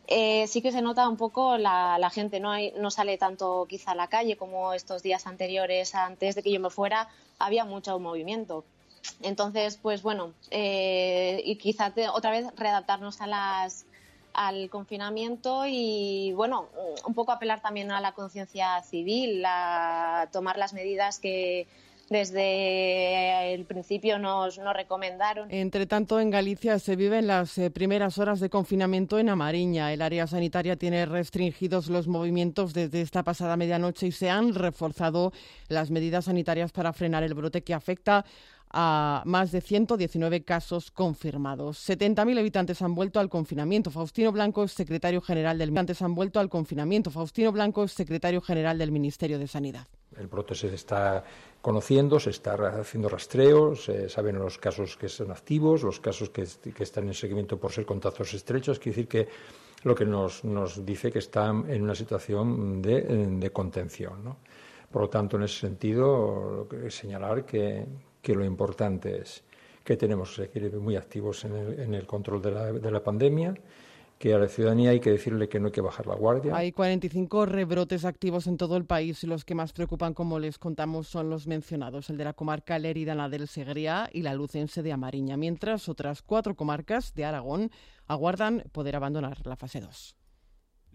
Eh, sí que se nota un poco la, gente, no, hay, no sale tanto quizá a la calle como estos días anteriores, antes de que yo me fuera, había mucho movimiento. Entonces, pues bueno, eh, y quizá otra vez readaptarnos a las, al confinamiento y, bueno, un poco apelar también a la conciencia civil, a tomar las medidas que desde el principio nos, recomendaron. Entre tanto, en Galicia se viven las eh, primeras horas de confinamiento en Amariña. El área sanitaria tiene restringidos los movimientos desde esta pasada medianoche y se han reforzado las medidas sanitarias para frenar el brote que afecta a más de 119 casos confirmados. 70.000 habitantes han vuelto al confinamiento. Faustino Blanco secretario general del han vuelto al confinamiento. Faustino Blanco secretario general del Ministerio de Sanidad. El brote se está conociendo, se está haciendo rastreos, se saben los casos que son activos, los casos que, están en seguimiento por ser contactos estrechos. Quiere decir que lo que nos, dice que están en una situación de, contención. Por lo tanto, en ese sentido, señalar que, que lo importante es que tenemos que seguir muy activos en el, control de la, de la pandemia que a la ciudadanía hay que decirle que no hay que bajar la guardia. Hay 45 rebrotes activos en todo el país y los que más preocupan, como les contamos, son los mencionados, el de la comarca Lérida, del Segriá y la lucense de Amariña, mientras otras cuatro comarcas de Aragón aguardan poder abandonar la fase 2.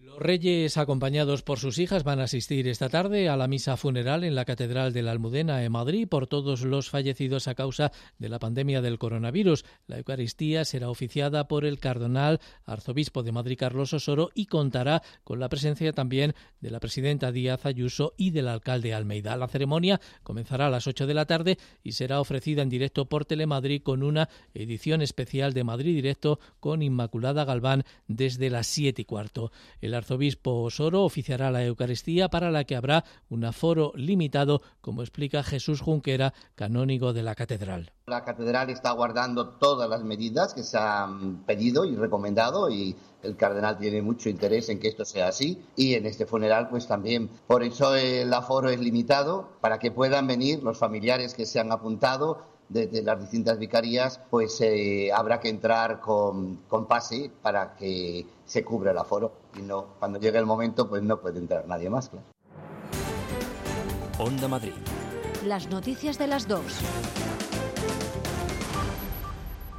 Los reyes, acompañados por sus hijas, van a asistir esta tarde a la misa funeral en la Catedral de la Almudena en Madrid por todos los fallecidos a causa de la pandemia del coronavirus. La Eucaristía será oficiada por el cardenal arzobispo de Madrid, Carlos Osoro, y contará con la presencia también de la presidenta Díaz Ayuso y del alcalde Almeida. La ceremonia comenzará a las 8 de la tarde y será ofrecida en directo por Telemadrid con una edición especial de Madrid Directo con Inmaculada Galván desde las 7 y cuarto. Arzobispo Osoro oficiará la Eucaristía para la que habrá un aforo limitado, como explica Jesús Junquera, canónigo de la catedral. La catedral está guardando todas las medidas que se han pedido y recomendado y el cardenal tiene mucho interés en que esto sea así y en este funeral pues también. Por eso el aforo es limitado para que puedan venir los familiares que se han apuntado desde las distintas vicarías, pues eh, habrá que entrar con, con pase para que se cubra el aforo. Y no, cuando llegue el momento, pues no puede entrar nadie más, claro. Onda Madrid. Las noticias de las dos.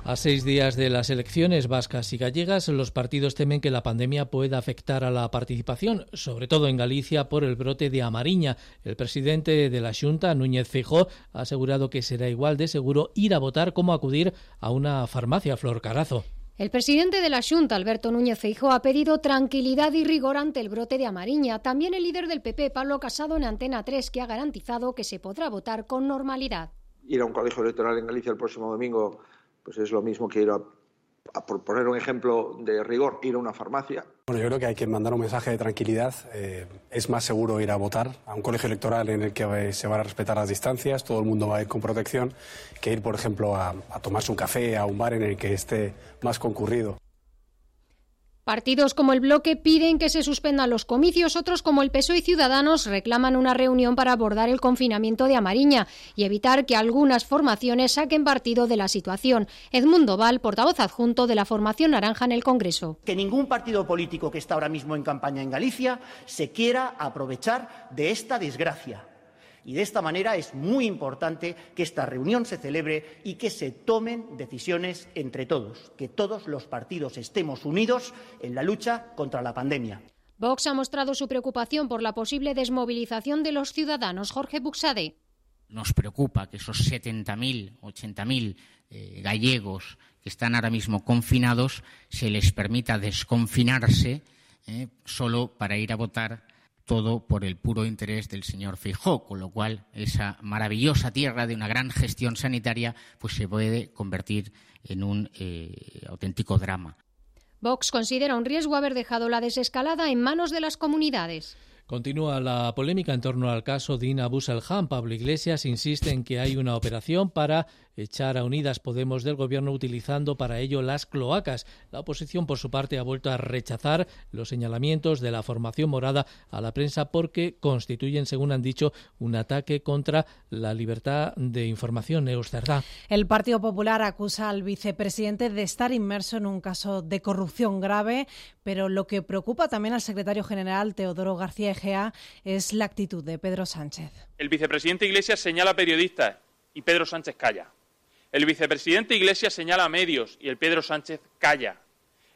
A seis días de las elecciones vascas y gallegas, los partidos temen que la pandemia pueda afectar a la participación, sobre todo en Galicia, por el brote de Amariña. El presidente de la Junta, Núñez Feijó, ha asegurado que será igual de seguro ir a votar como acudir a una farmacia Flor Carazo. El presidente de la Junta, Alberto Núñez Feijóo, ha pedido tranquilidad y rigor ante el brote de Amariña. También el líder del PP, Pablo Casado, en Antena 3, que ha garantizado que se podrá votar con normalidad. Ir a un colegio electoral en Galicia el próximo domingo pues es lo mismo que ir a, por poner un ejemplo de rigor, ir a una farmacia. Bueno, yo creo que hay que mandar un mensaje de tranquilidad. Eh, es más seguro ir a votar a un colegio electoral en el que se van a respetar las distancias, todo el mundo va a ir con protección, que ir, por ejemplo, a tomarse un café, a un bar en el que esté más concurrido. Partidos como el Bloque piden que se suspendan los comicios, otros como el PSOE y Ciudadanos reclaman una reunión para abordar el confinamiento de Amariña y evitar que algunas formaciones saquen partido de la situación. Edmundo Val, portavoz adjunto de la formación naranja en el Congreso. Que ningún partido político que está ahora mismo en campaña en Galicia se quiera aprovechar de esta desgracia y de esta manera es muy importante que esta reunión se celebre y que se tomen decisiones entre todos, que todos los partidos estemos unidos en la lucha contra la pandemia. Vox ha mostrado su preocupación por la posible desmovilización de los ciudadanos. Jorge Buxade. Nos preocupa que esos 70.000, 80.000 eh, gallegos que están ahora mismo confinados se les permita desconfinarse eh, solo para ir a votar todo por el puro interés del señor Fijó, con lo cual esa maravillosa tierra de una gran gestión sanitaria pues se puede convertir en un eh, auténtico drama. Vox considera un riesgo haber dejado la desescalada en manos de las comunidades. Continúa la polémica en torno al caso Dina Busselham. Pablo Iglesias insiste en que hay una operación para echar a Unidas Podemos del gobierno utilizando para ello las cloacas. La oposición, por su parte, ha vuelto a rechazar los señalamientos de la formación morada a la prensa porque constituyen, según han dicho, un ataque contra la libertad de información. Neus El Partido Popular acusa al vicepresidente de estar inmerso en un caso de corrupción grave, pero lo que preocupa también al secretario general Teodoro García Egea es la actitud de Pedro Sánchez. El vicepresidente Iglesias señala a periodistas y Pedro Sánchez calla. El vicepresidente Iglesias señala a medios y el Pedro Sánchez calla.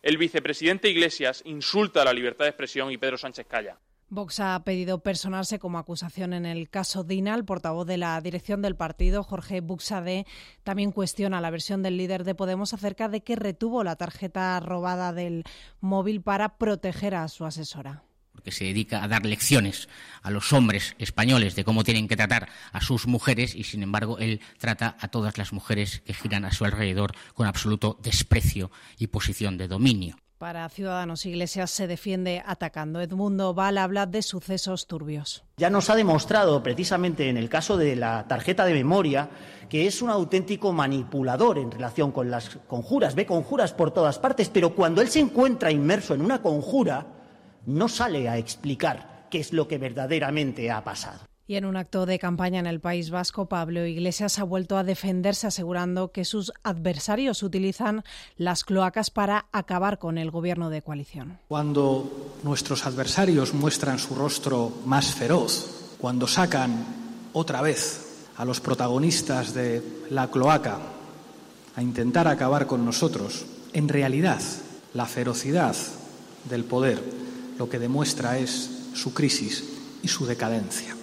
El vicepresidente Iglesias insulta la libertad de expresión y Pedro Sánchez calla. Vox ha pedido personarse como acusación en el caso Dina. El portavoz de la dirección del partido, Jorge Buxade, también cuestiona la versión del líder de Podemos acerca de que retuvo la tarjeta robada del móvil para proteger a su asesora porque se dedica a dar lecciones a los hombres españoles de cómo tienen que tratar a sus mujeres y, sin embargo, él trata a todas las mujeres que giran a su alrededor con absoluto desprecio y posición de dominio. Para Ciudadanos Iglesias se defiende atacando. Edmundo Val habla de sucesos turbios. Ya nos ha demostrado, precisamente en el caso de la tarjeta de memoria, que es un auténtico manipulador en relación con las conjuras. Ve conjuras por todas partes, pero cuando él se encuentra inmerso en una conjura, no sale a explicar qué es lo que verdaderamente ha pasado. Y en un acto de campaña en el País Vasco, Pablo Iglesias ha vuelto a defenderse asegurando que sus adversarios utilizan las cloacas para acabar con el gobierno de coalición. Cuando nuestros adversarios muestran su rostro más feroz, cuando sacan otra vez a los protagonistas de la cloaca a intentar acabar con nosotros, en realidad la ferocidad del poder lo que demuestra es su crisis y su decadencia.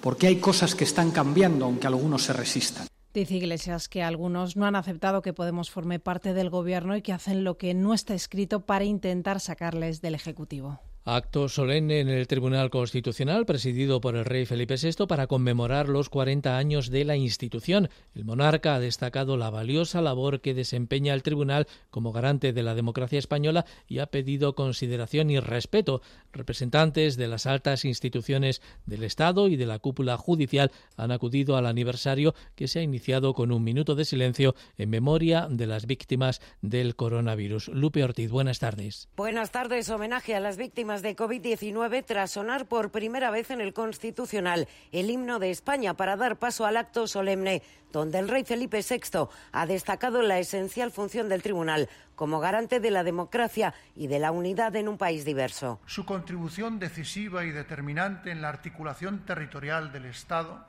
Porque hay cosas que están cambiando aunque algunos se resistan. Dice Iglesias que algunos no han aceptado que Podemos forme parte del Gobierno y que hacen lo que no está escrito para intentar sacarles del Ejecutivo. Acto solemne en el Tribunal Constitucional presidido por el rey Felipe VI para conmemorar los 40 años de la institución. El monarca ha destacado la valiosa labor que desempeña el tribunal como garante de la democracia española y ha pedido consideración y respeto. Representantes de las altas instituciones del Estado y de la cúpula judicial han acudido al aniversario que se ha iniciado con un minuto de silencio en memoria de las víctimas del coronavirus. Lupe Ortiz, buenas tardes. Buenas tardes. Homenaje a las víctimas de COVID-19 tras sonar por primera vez en el Constitucional el himno de España para dar paso al acto solemne, donde el rey Felipe VI ha destacado la esencial función del tribunal como garante de la democracia y de la unidad en un país diverso. Su contribución decisiva y determinante en la articulación territorial del Estado,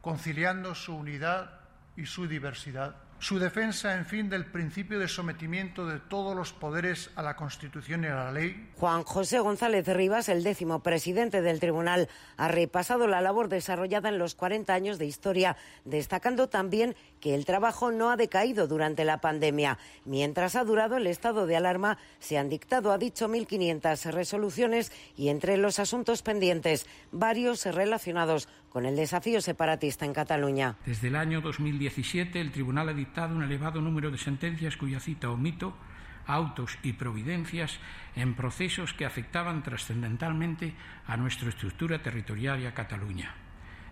conciliando su unidad y su diversidad su defensa, en fin, del principio de sometimiento de todos los poderes a la Constitución y a la ley. Juan José González Rivas, el décimo presidente del tribunal, ha repasado la labor desarrollada en los 40 años de historia, destacando también que el trabajo no ha decaído durante la pandemia. Mientras ha durado el estado de alarma, se han dictado, ha dicho, 1.500 resoluciones y entre los asuntos pendientes, varios relacionados con el desafío separatista en Cataluña. Desde el año 2017, el Tribunal ha dictado un elevado número de sentencias cuya cita omito autos y providencias en procesos que afectaban trascendentalmente a nuestra estructura territorial y a Cataluña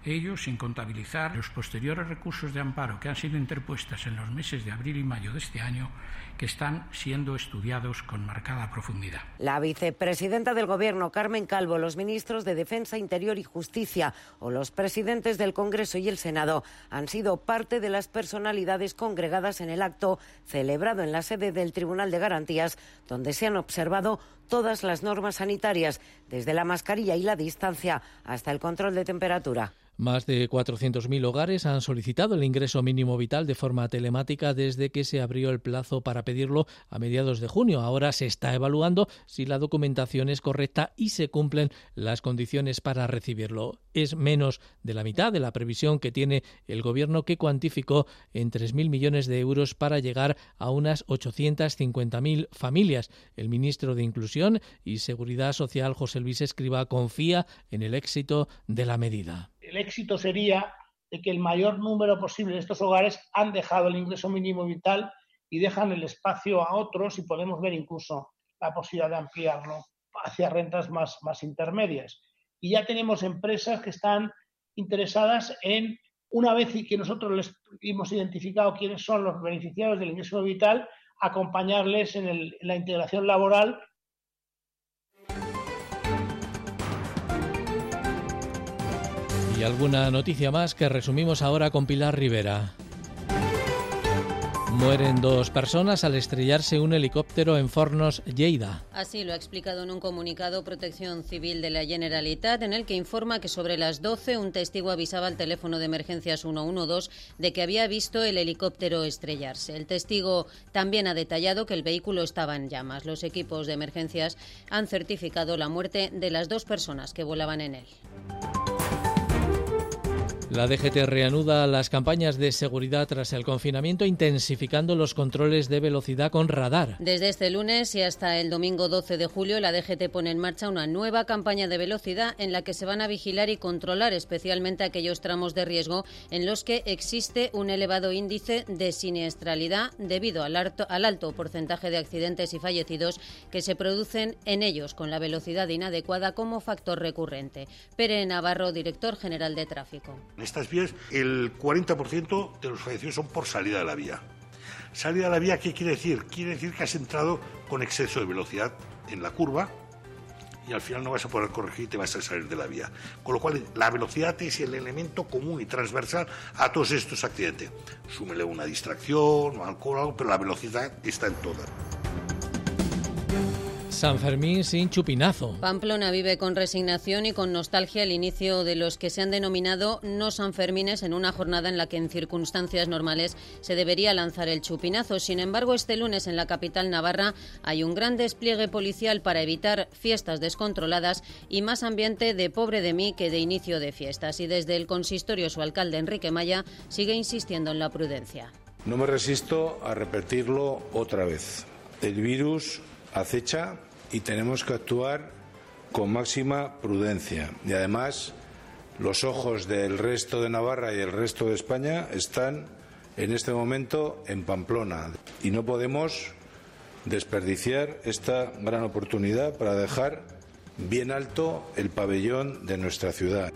ello sin contabilizar los posteriores recursos de amparo que han sido interpuestas en los meses de abril y mayo de este año, que están siendo estudiados con marcada profundidad. La vicepresidenta del Gobierno, Carmen Calvo, los ministros de Defensa, Interior y Justicia o los presidentes del Congreso y el Senado han sido parte de las personalidades congregadas en el acto celebrado en la sede del Tribunal de Garantías, donde se han observado todas las normas sanitarias, desde la mascarilla y la distancia hasta el control de temperatura. Más de 400.000 hogares han solicitado el ingreso mínimo vital de forma telemática desde que se abrió el plazo para pedirlo a mediados de junio. Ahora se está evaluando si la documentación es correcta y se cumplen las condiciones para recibirlo. Es menos de la mitad de la previsión que tiene el Gobierno que cuantificó en 3.000 millones de euros para llegar a unas 850.000 familias. El ministro de Inclusión y Seguridad Social, José Luis Escriba, confía en el éxito de la medida el éxito sería de que el mayor número posible de estos hogares han dejado el ingreso mínimo vital y dejan el espacio a otros y podemos ver incluso la posibilidad de ampliarlo hacia rentas más, intermedias. Y ya tenemos empresas que están interesadas en, una vez que nosotros les hemos identificado quiénes son los beneficiarios del ingreso vital, acompañarles en la integración laboral Y alguna noticia más que resumimos ahora con Pilar Rivera. Mueren dos personas al estrellarse un helicóptero en Fornos, Lleida. Así lo ha explicado en un comunicado Protección Civil de la Generalitat, en el que informa que sobre las 12 un testigo avisaba al teléfono de emergencias 112 de que había visto el helicóptero estrellarse. El testigo también ha detallado que el vehículo estaba en llamas. Los equipos de emergencias han certificado la muerte de las dos personas que volaban en él. La DGT reanuda las campañas de seguridad tras el confinamiento, intensificando los controles de velocidad con radar. Desde este lunes y hasta el domingo 12 de julio, la DGT pone en marcha una nueva campaña de velocidad en la que se van a vigilar y controlar especialmente aquellos tramos de riesgo en los que existe un elevado índice de siniestralidad debido al alto, al alto porcentaje de accidentes y fallecidos que se producen en ellos con la velocidad inadecuada como factor recurrente. Pere Navarro, director general de tráfico. Estas vías el 40% de los fallecidos son por salida de la vía. Salida de la vía, ¿qué quiere decir? Quiere decir que has entrado con exceso de velocidad en la curva y al final no vas a poder corregir y te vas a salir de la vía. Con lo cual, la velocidad es el elemento común y transversal a todos estos accidentes. Súmele una distracción alcohol, algo, pero la velocidad está en todas. San Fermín sin chupinazo. Pamplona vive con resignación y con nostalgia el inicio de los que se han denominado no Sanfermines en una jornada en la que en circunstancias normales se debería lanzar el chupinazo. Sin embargo, este lunes en la capital navarra hay un gran despliegue policial para evitar fiestas descontroladas y más ambiente de pobre de mí que de inicio de fiestas. Y desde el consistorio su alcalde Enrique Maya sigue insistiendo en la prudencia. No me resisto a repetirlo otra vez. El virus acecha y tenemos que actuar con máxima prudencia. Y además, los ojos del resto de Navarra y el resto de España están en este momento en Pamplona y no podemos desperdiciar esta gran oportunidad para dejar bien alto el pabellón de nuestra ciudad.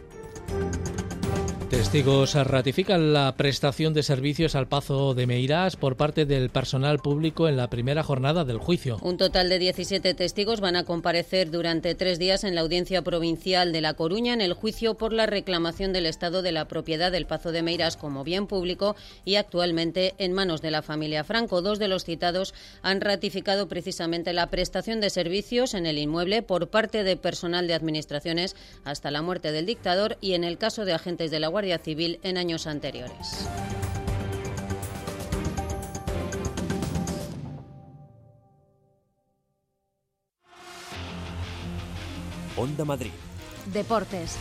Testigos ratifican la prestación de servicios al Pazo de Meirás por parte del personal público en la primera jornada del juicio. Un total de 17 testigos van a comparecer durante tres días en la Audiencia Provincial de La Coruña en el juicio por la reclamación del Estado de la propiedad del Pazo de Meirás como bien público y actualmente en manos de la familia Franco. Dos de los citados han ratificado precisamente la prestación de servicios en el inmueble por parte de personal de administraciones hasta la muerte del dictador y en el caso de agentes de la Guardia Civil en años anteriores. Onda Madrid. Deportes.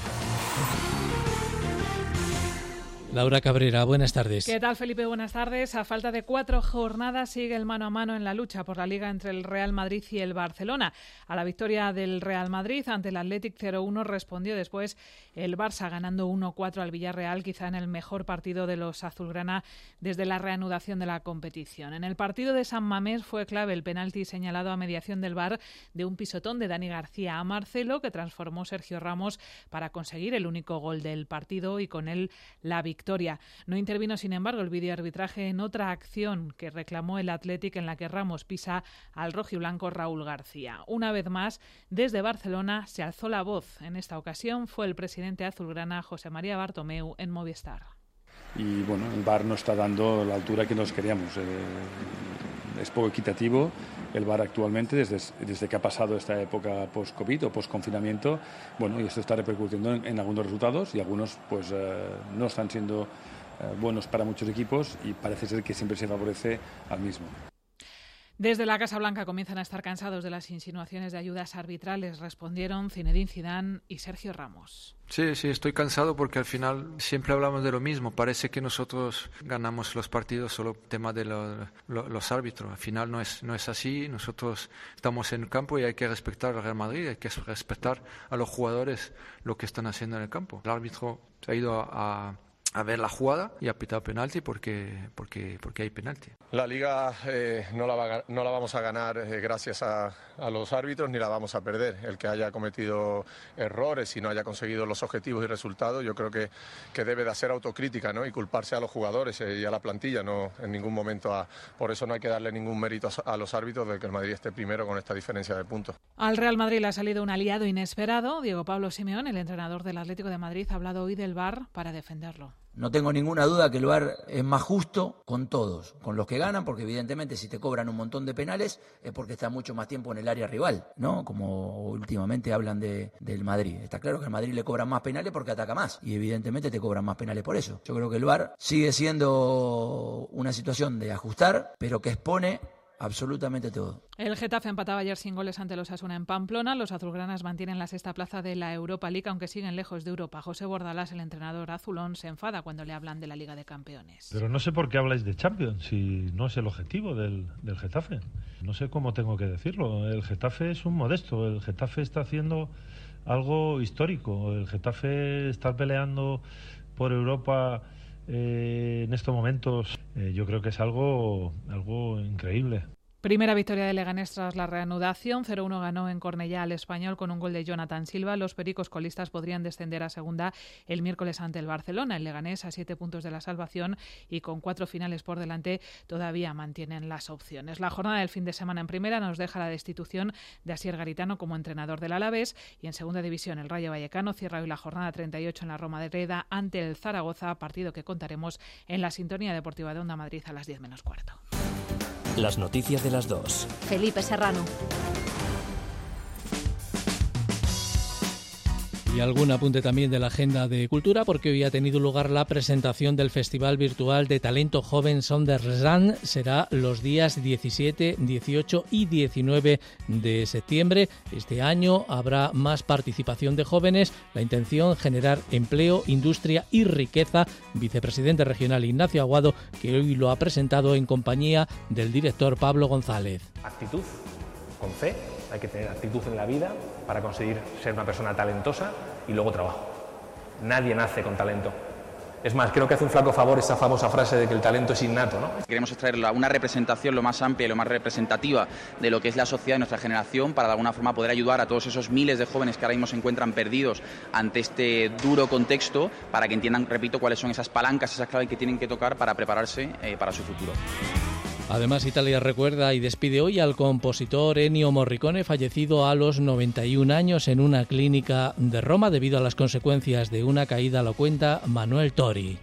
Laura Cabrera, buenas tardes. ¿Qué tal, Felipe? Buenas tardes. A falta de cuatro jornadas sigue el mano a mano en la lucha por la liga entre el Real Madrid y el Barcelona. A la victoria del Real Madrid ante el Athletic 0-1 respondió después el Barça ganando 1-4 al Villarreal, quizá en el mejor partido de los azulgrana desde la reanudación de la competición. En el partido de San Mamés fue clave el penalti señalado a mediación del VAR de un pisotón de Dani García a Marcelo que transformó Sergio Ramos para conseguir el único gol del partido y con él la victoria no intervino, sin embargo, el videoarbitraje en otra acción que reclamó el Athletic en la que Ramos pisa al rojiblanco Raúl García. Una vez más, desde Barcelona se alzó la voz. En esta ocasión fue el presidente azulgrana José María Bartomeu en Movistar y bueno, el VAR no está dando la altura que nos queríamos. Eh, es poco equitativo el VAR actualmente desde, desde que ha pasado esta época post-COVID o post-confinamiento. Bueno, y esto está repercutiendo en, algunos resultados y algunos pues eh, no están siendo eh, buenos para muchos equipos y parece ser que siempre se favorece al mismo. Desde la Casa Blanca comienzan a estar cansados de las insinuaciones de ayudas arbitrales, respondieron Zinedine Zidane y Sergio Ramos. Sí, sí, estoy cansado porque al final siempre hablamos de lo mismo. Parece que nosotros ganamos los partidos solo tema de los árbitros. Al final no es, no es así. Nosotros estamos en el campo y hay que respetar al Real Madrid, hay que respetar a los jugadores lo que están haciendo en el campo. El árbitro ha ido a a ver la jugada y a pitar penalti porque, porque, porque hay penalti. La liga eh, no, la no la vamos a ganar eh, gracias a, a, los árbitros ni la vamos a perder. El que haya cometido errores y no haya conseguido los objetivos y resultados, yo creo que, que debe de hacer autocrítica ¿no? y culparse a los jugadores eh, y a la plantilla, no en ningún momento. A, por eso no hay que darle ningún mérito a, a los árbitros de que el Madrid esté primero con esta diferencia de puntos. Al Real Madrid le ha salido un aliado inesperado. Diego Pablo Simeón, el entrenador del Atlético de Madrid, ha hablado hoy del VAR para defenderlo. No tengo ninguna duda que el VAR es más justo con todos, con los que ganan, porque evidentemente si te cobran un montón de penales es porque está mucho más tiempo en el área rival, ¿no? Como últimamente hablan de, del Madrid. Está claro que al Madrid le cobran más penales porque ataca más y evidentemente te cobran más penales por eso. Yo creo que el VAR sigue siendo una situación de ajustar, pero que expone absolutamente todo. El Getafe empataba ayer sin goles ante los Asuna en Pamplona. Los azulgranas mantienen la sexta plaza de la Europa League, aunque siguen lejos de Europa. José Bordalás, el entrenador azulón, se enfada cuando le hablan de la Liga de Campeones. Pero no sé por qué habláis de Champions, si no es el objetivo del, del Getafe. No sé cómo tengo que decirlo. El Getafe es un modesto. El Getafe está haciendo algo histórico. El Getafe está peleando por Europa eh, en estos momentos eh, yo creo que es algo, algo increíble. Primera victoria de Leganés tras la reanudación. 0-1 ganó en Cornellá al español con un gol de Jonathan Silva. Los pericos colistas podrían descender a segunda el miércoles ante el Barcelona. El Leganés a siete puntos de la salvación y con cuatro finales por delante todavía mantienen las opciones. La jornada del fin de semana en primera nos deja la destitución de Asier Garitano como entrenador del Alavés y en segunda división el Rayo Vallecano cierra hoy la jornada 38 en la Roma de Reda ante el Zaragoza, partido que contaremos en la sintonía deportiva de Onda Madrid a las 10 menos cuarto. Las noticias de las dos. Felipe Serrano. Y algún apunte también de la agenda de cultura, porque hoy ha tenido lugar la presentación del Festival Virtual de Talento Joven Sonderland. Será los días 17, 18 y 19 de septiembre. Este año habrá más participación de jóvenes. La intención, generar empleo, industria y riqueza. Vicepresidente regional Ignacio Aguado, que hoy lo ha presentado en compañía del director Pablo González. Actitud, con fe hay que tener actitud en la vida para conseguir ser una persona talentosa y luego trabajo. Nadie nace con talento. Es más, creo que hace un flaco favor esa famosa frase de que el talento es innato. ¿no? Queremos extraer una representación lo más amplia y lo más representativa de lo que es la sociedad de nuestra generación para de alguna forma poder ayudar a todos esos miles de jóvenes que ahora mismo se encuentran perdidos ante este duro contexto para que entiendan, repito, cuáles son esas palancas, esas claves que tienen que tocar para prepararse eh, para su futuro. Además, Italia recuerda y despide hoy al compositor Ennio Morricone, fallecido a los 91 años en una clínica de Roma debido a las consecuencias de una caída, lo cuenta Manuel Tori.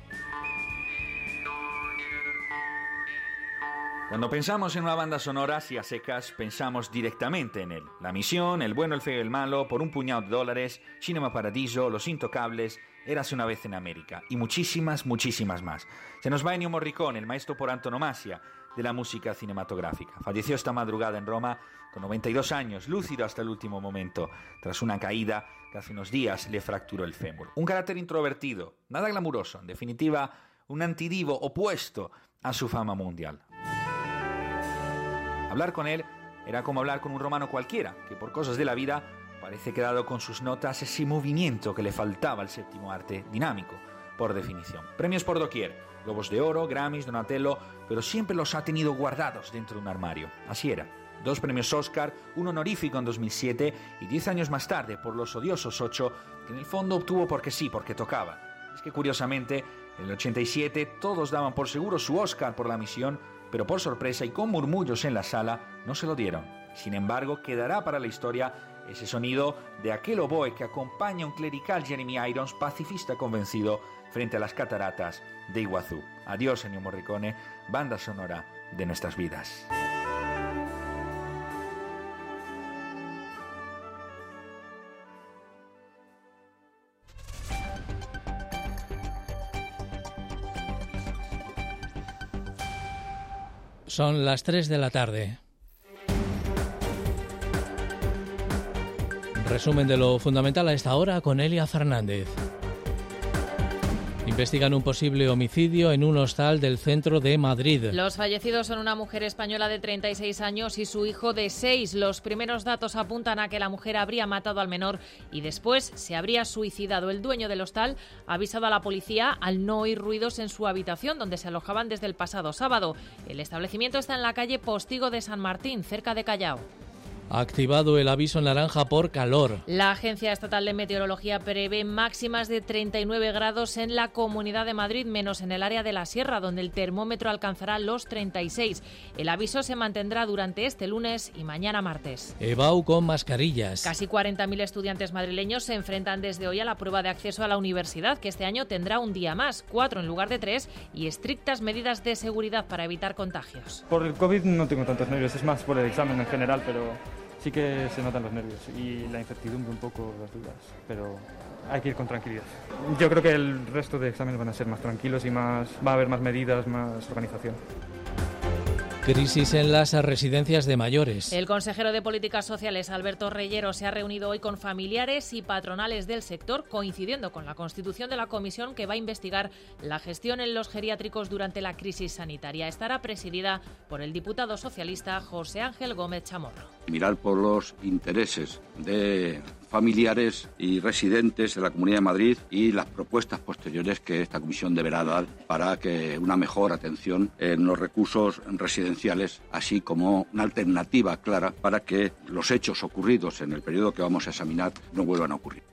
Cuando pensamos en una banda sonora, si a secas, pensamos directamente en él. La misión, el bueno, el feo y el malo, por un puñado de dólares, Cinema Paradiso, Los Intocables, Érase una vez en América, y muchísimas, muchísimas más. Se nos va Ennio Morricone, el maestro por antonomasia de la música cinematográfica. Falleció esta madrugada en Roma con 92 años, lúcido hasta el último momento, tras una caída que hace unos días le fracturó el fémur. Un carácter introvertido, nada glamuroso, en definitiva, un antidivo opuesto a su fama mundial. Hablar con él era como hablar con un romano cualquiera, que por cosas de la vida parece quedado con sus notas ese movimiento que le faltaba al séptimo arte, dinámico, por definición. Premios por doquier, Globos de Oro, Grammys, Donatello, pero siempre los ha tenido guardados dentro de un armario. Así era. Dos premios Oscar, un honorífico en 2007 y diez años más tarde por Los Odiosos 8, que en el fondo obtuvo porque sí, porque tocaba. Es que curiosamente, en el 87 todos daban por seguro su Oscar por la misión pero por sorpresa y con murmullos en la sala no se lo dieron. Sin embargo, quedará para la historia ese sonido de aquel oboe que acompaña a un clerical Jeremy Irons pacifista convencido frente a las cataratas de Iguazú. Adiós, Ennio Morricone, banda sonora de nuestras vidas. Son las 3 de la tarde. Resumen de lo fundamental a esta hora con Elia Fernández. Investigan un posible homicidio en un hostal del centro de Madrid. Los fallecidos son una mujer española de 36 años y su hijo de 6. Los primeros datos apuntan a que la mujer habría matado al menor y después se habría suicidado. El dueño del hostal ha avisado a la policía al no oír ruidos en su habitación donde se alojaban desde el pasado sábado. El establecimiento está en la calle Postigo de San Martín, cerca de Callao ha activado el aviso naranja por calor. La Agencia Estatal de Meteorología prevé máximas de 39 grados en la Comunidad de Madrid, menos en el área de la Sierra, donde el termómetro alcanzará los 36. El aviso se mantendrá durante este lunes y mañana martes. EBAU con mascarillas. Casi 40.000 estudiantes madrileños se enfrentan desde hoy a la prueba de acceso a la universidad, que este año tendrá un día más, cuatro en lugar de tres, y estrictas medidas de seguridad para evitar contagios. Por el COVID no tengo tantos nervios, es más por el examen en general, pero sí que se notan los nervios y la incertidumbre un poco, las dudas, pero hay que ir con tranquilidad. Yo creo que el resto de exámenes van a ser más tranquilos y más, va a haber más medidas, más organización. Crisis en las residencias de mayores. El consejero de Políticas Sociales, Alberto Reyero, se ha reunido hoy con familiares y patronales del sector, coincidiendo con la constitución de la comisión que va a investigar la gestión en los geriátricos durante la crisis sanitaria. Estará presidida por el diputado socialista José Ángel Gómez Chamorro. Mirar por los intereses de familiares y residentes de la Comunidad de Madrid y las propuestas posteriores que esta comisión deberá dar para que una mejor atención en los recursos residenciales, así como una alternativa clara para que los hechos ocurridos en el periodo que vamos a examinar no vuelvan a ocurrir.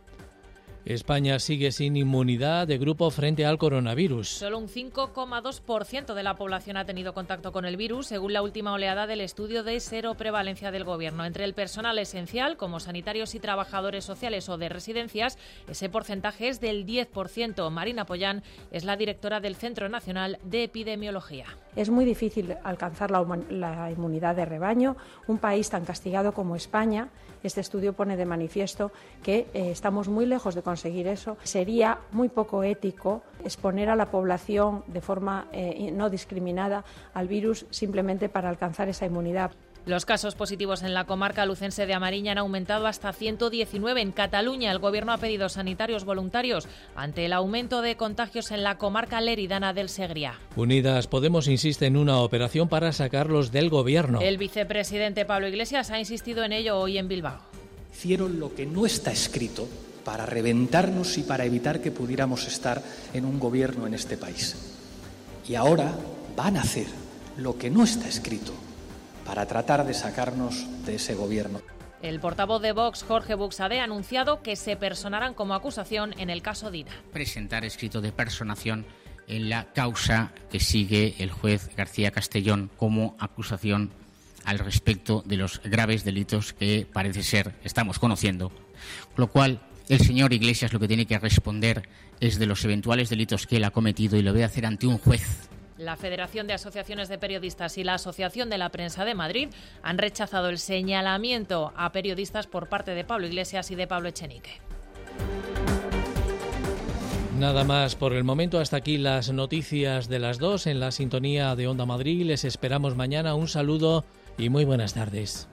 España sigue sin inmunidad de grupo frente al coronavirus. Solo un 5,2% de la población ha tenido contacto con el virus, según la última oleada del estudio de cero prevalencia del Gobierno. Entre el personal esencial, como sanitarios y trabajadores sociales o de residencias, ese porcentaje es del 10%. Marina Pollán es la directora del Centro Nacional de Epidemiología. Es muy difícil alcanzar la, inmunidad de rebaño. Un país tan castigado como España, este estudio pone de manifiesto que eh, estamos muy lejos de conseguir eso. Sería muy poco ético exponer a la población de forma eh, no discriminada al virus simplemente para alcanzar esa inmunidad. Los casos positivos en la comarca lucense de Amariña han aumentado hasta 119. En Cataluña, el Gobierno ha pedido sanitarios voluntarios ante el aumento de contagios en la comarca leridana del Segriá. Unidas Podemos insiste en una operación para sacarlos del Gobierno. El vicepresidente Pablo Iglesias ha insistido en ello hoy en Bilbao. Hicieron lo que no está escrito para reventarnos y para evitar que pudiéramos estar en un gobierno en este país. Y ahora van a hacer lo que no está escrito para tratar de sacarnos de ese gobierno. El portavoz de Vox, Jorge Buxade, ha anunciado que se personarán como acusación en el caso Dina. Presentar escrito de personación en la causa que sigue el juez García Castellón como acusación al respecto de los graves delitos que parece ser estamos conociendo. Con lo cual, el señor Iglesias lo que tiene que responder es de los eventuales delitos que él ha cometido y lo debe hacer ante un juez la Federación de Asociaciones de Periodistas y la Asociación de la Prensa de Madrid han rechazado el señalamiento a periodistas por parte de Pablo Iglesias y de Pablo Echenique. Nada más por el momento. Hasta aquí las noticias de las dos en la sintonía de Onda Madrid. Les esperamos mañana. Un saludo y muy buenas tardes.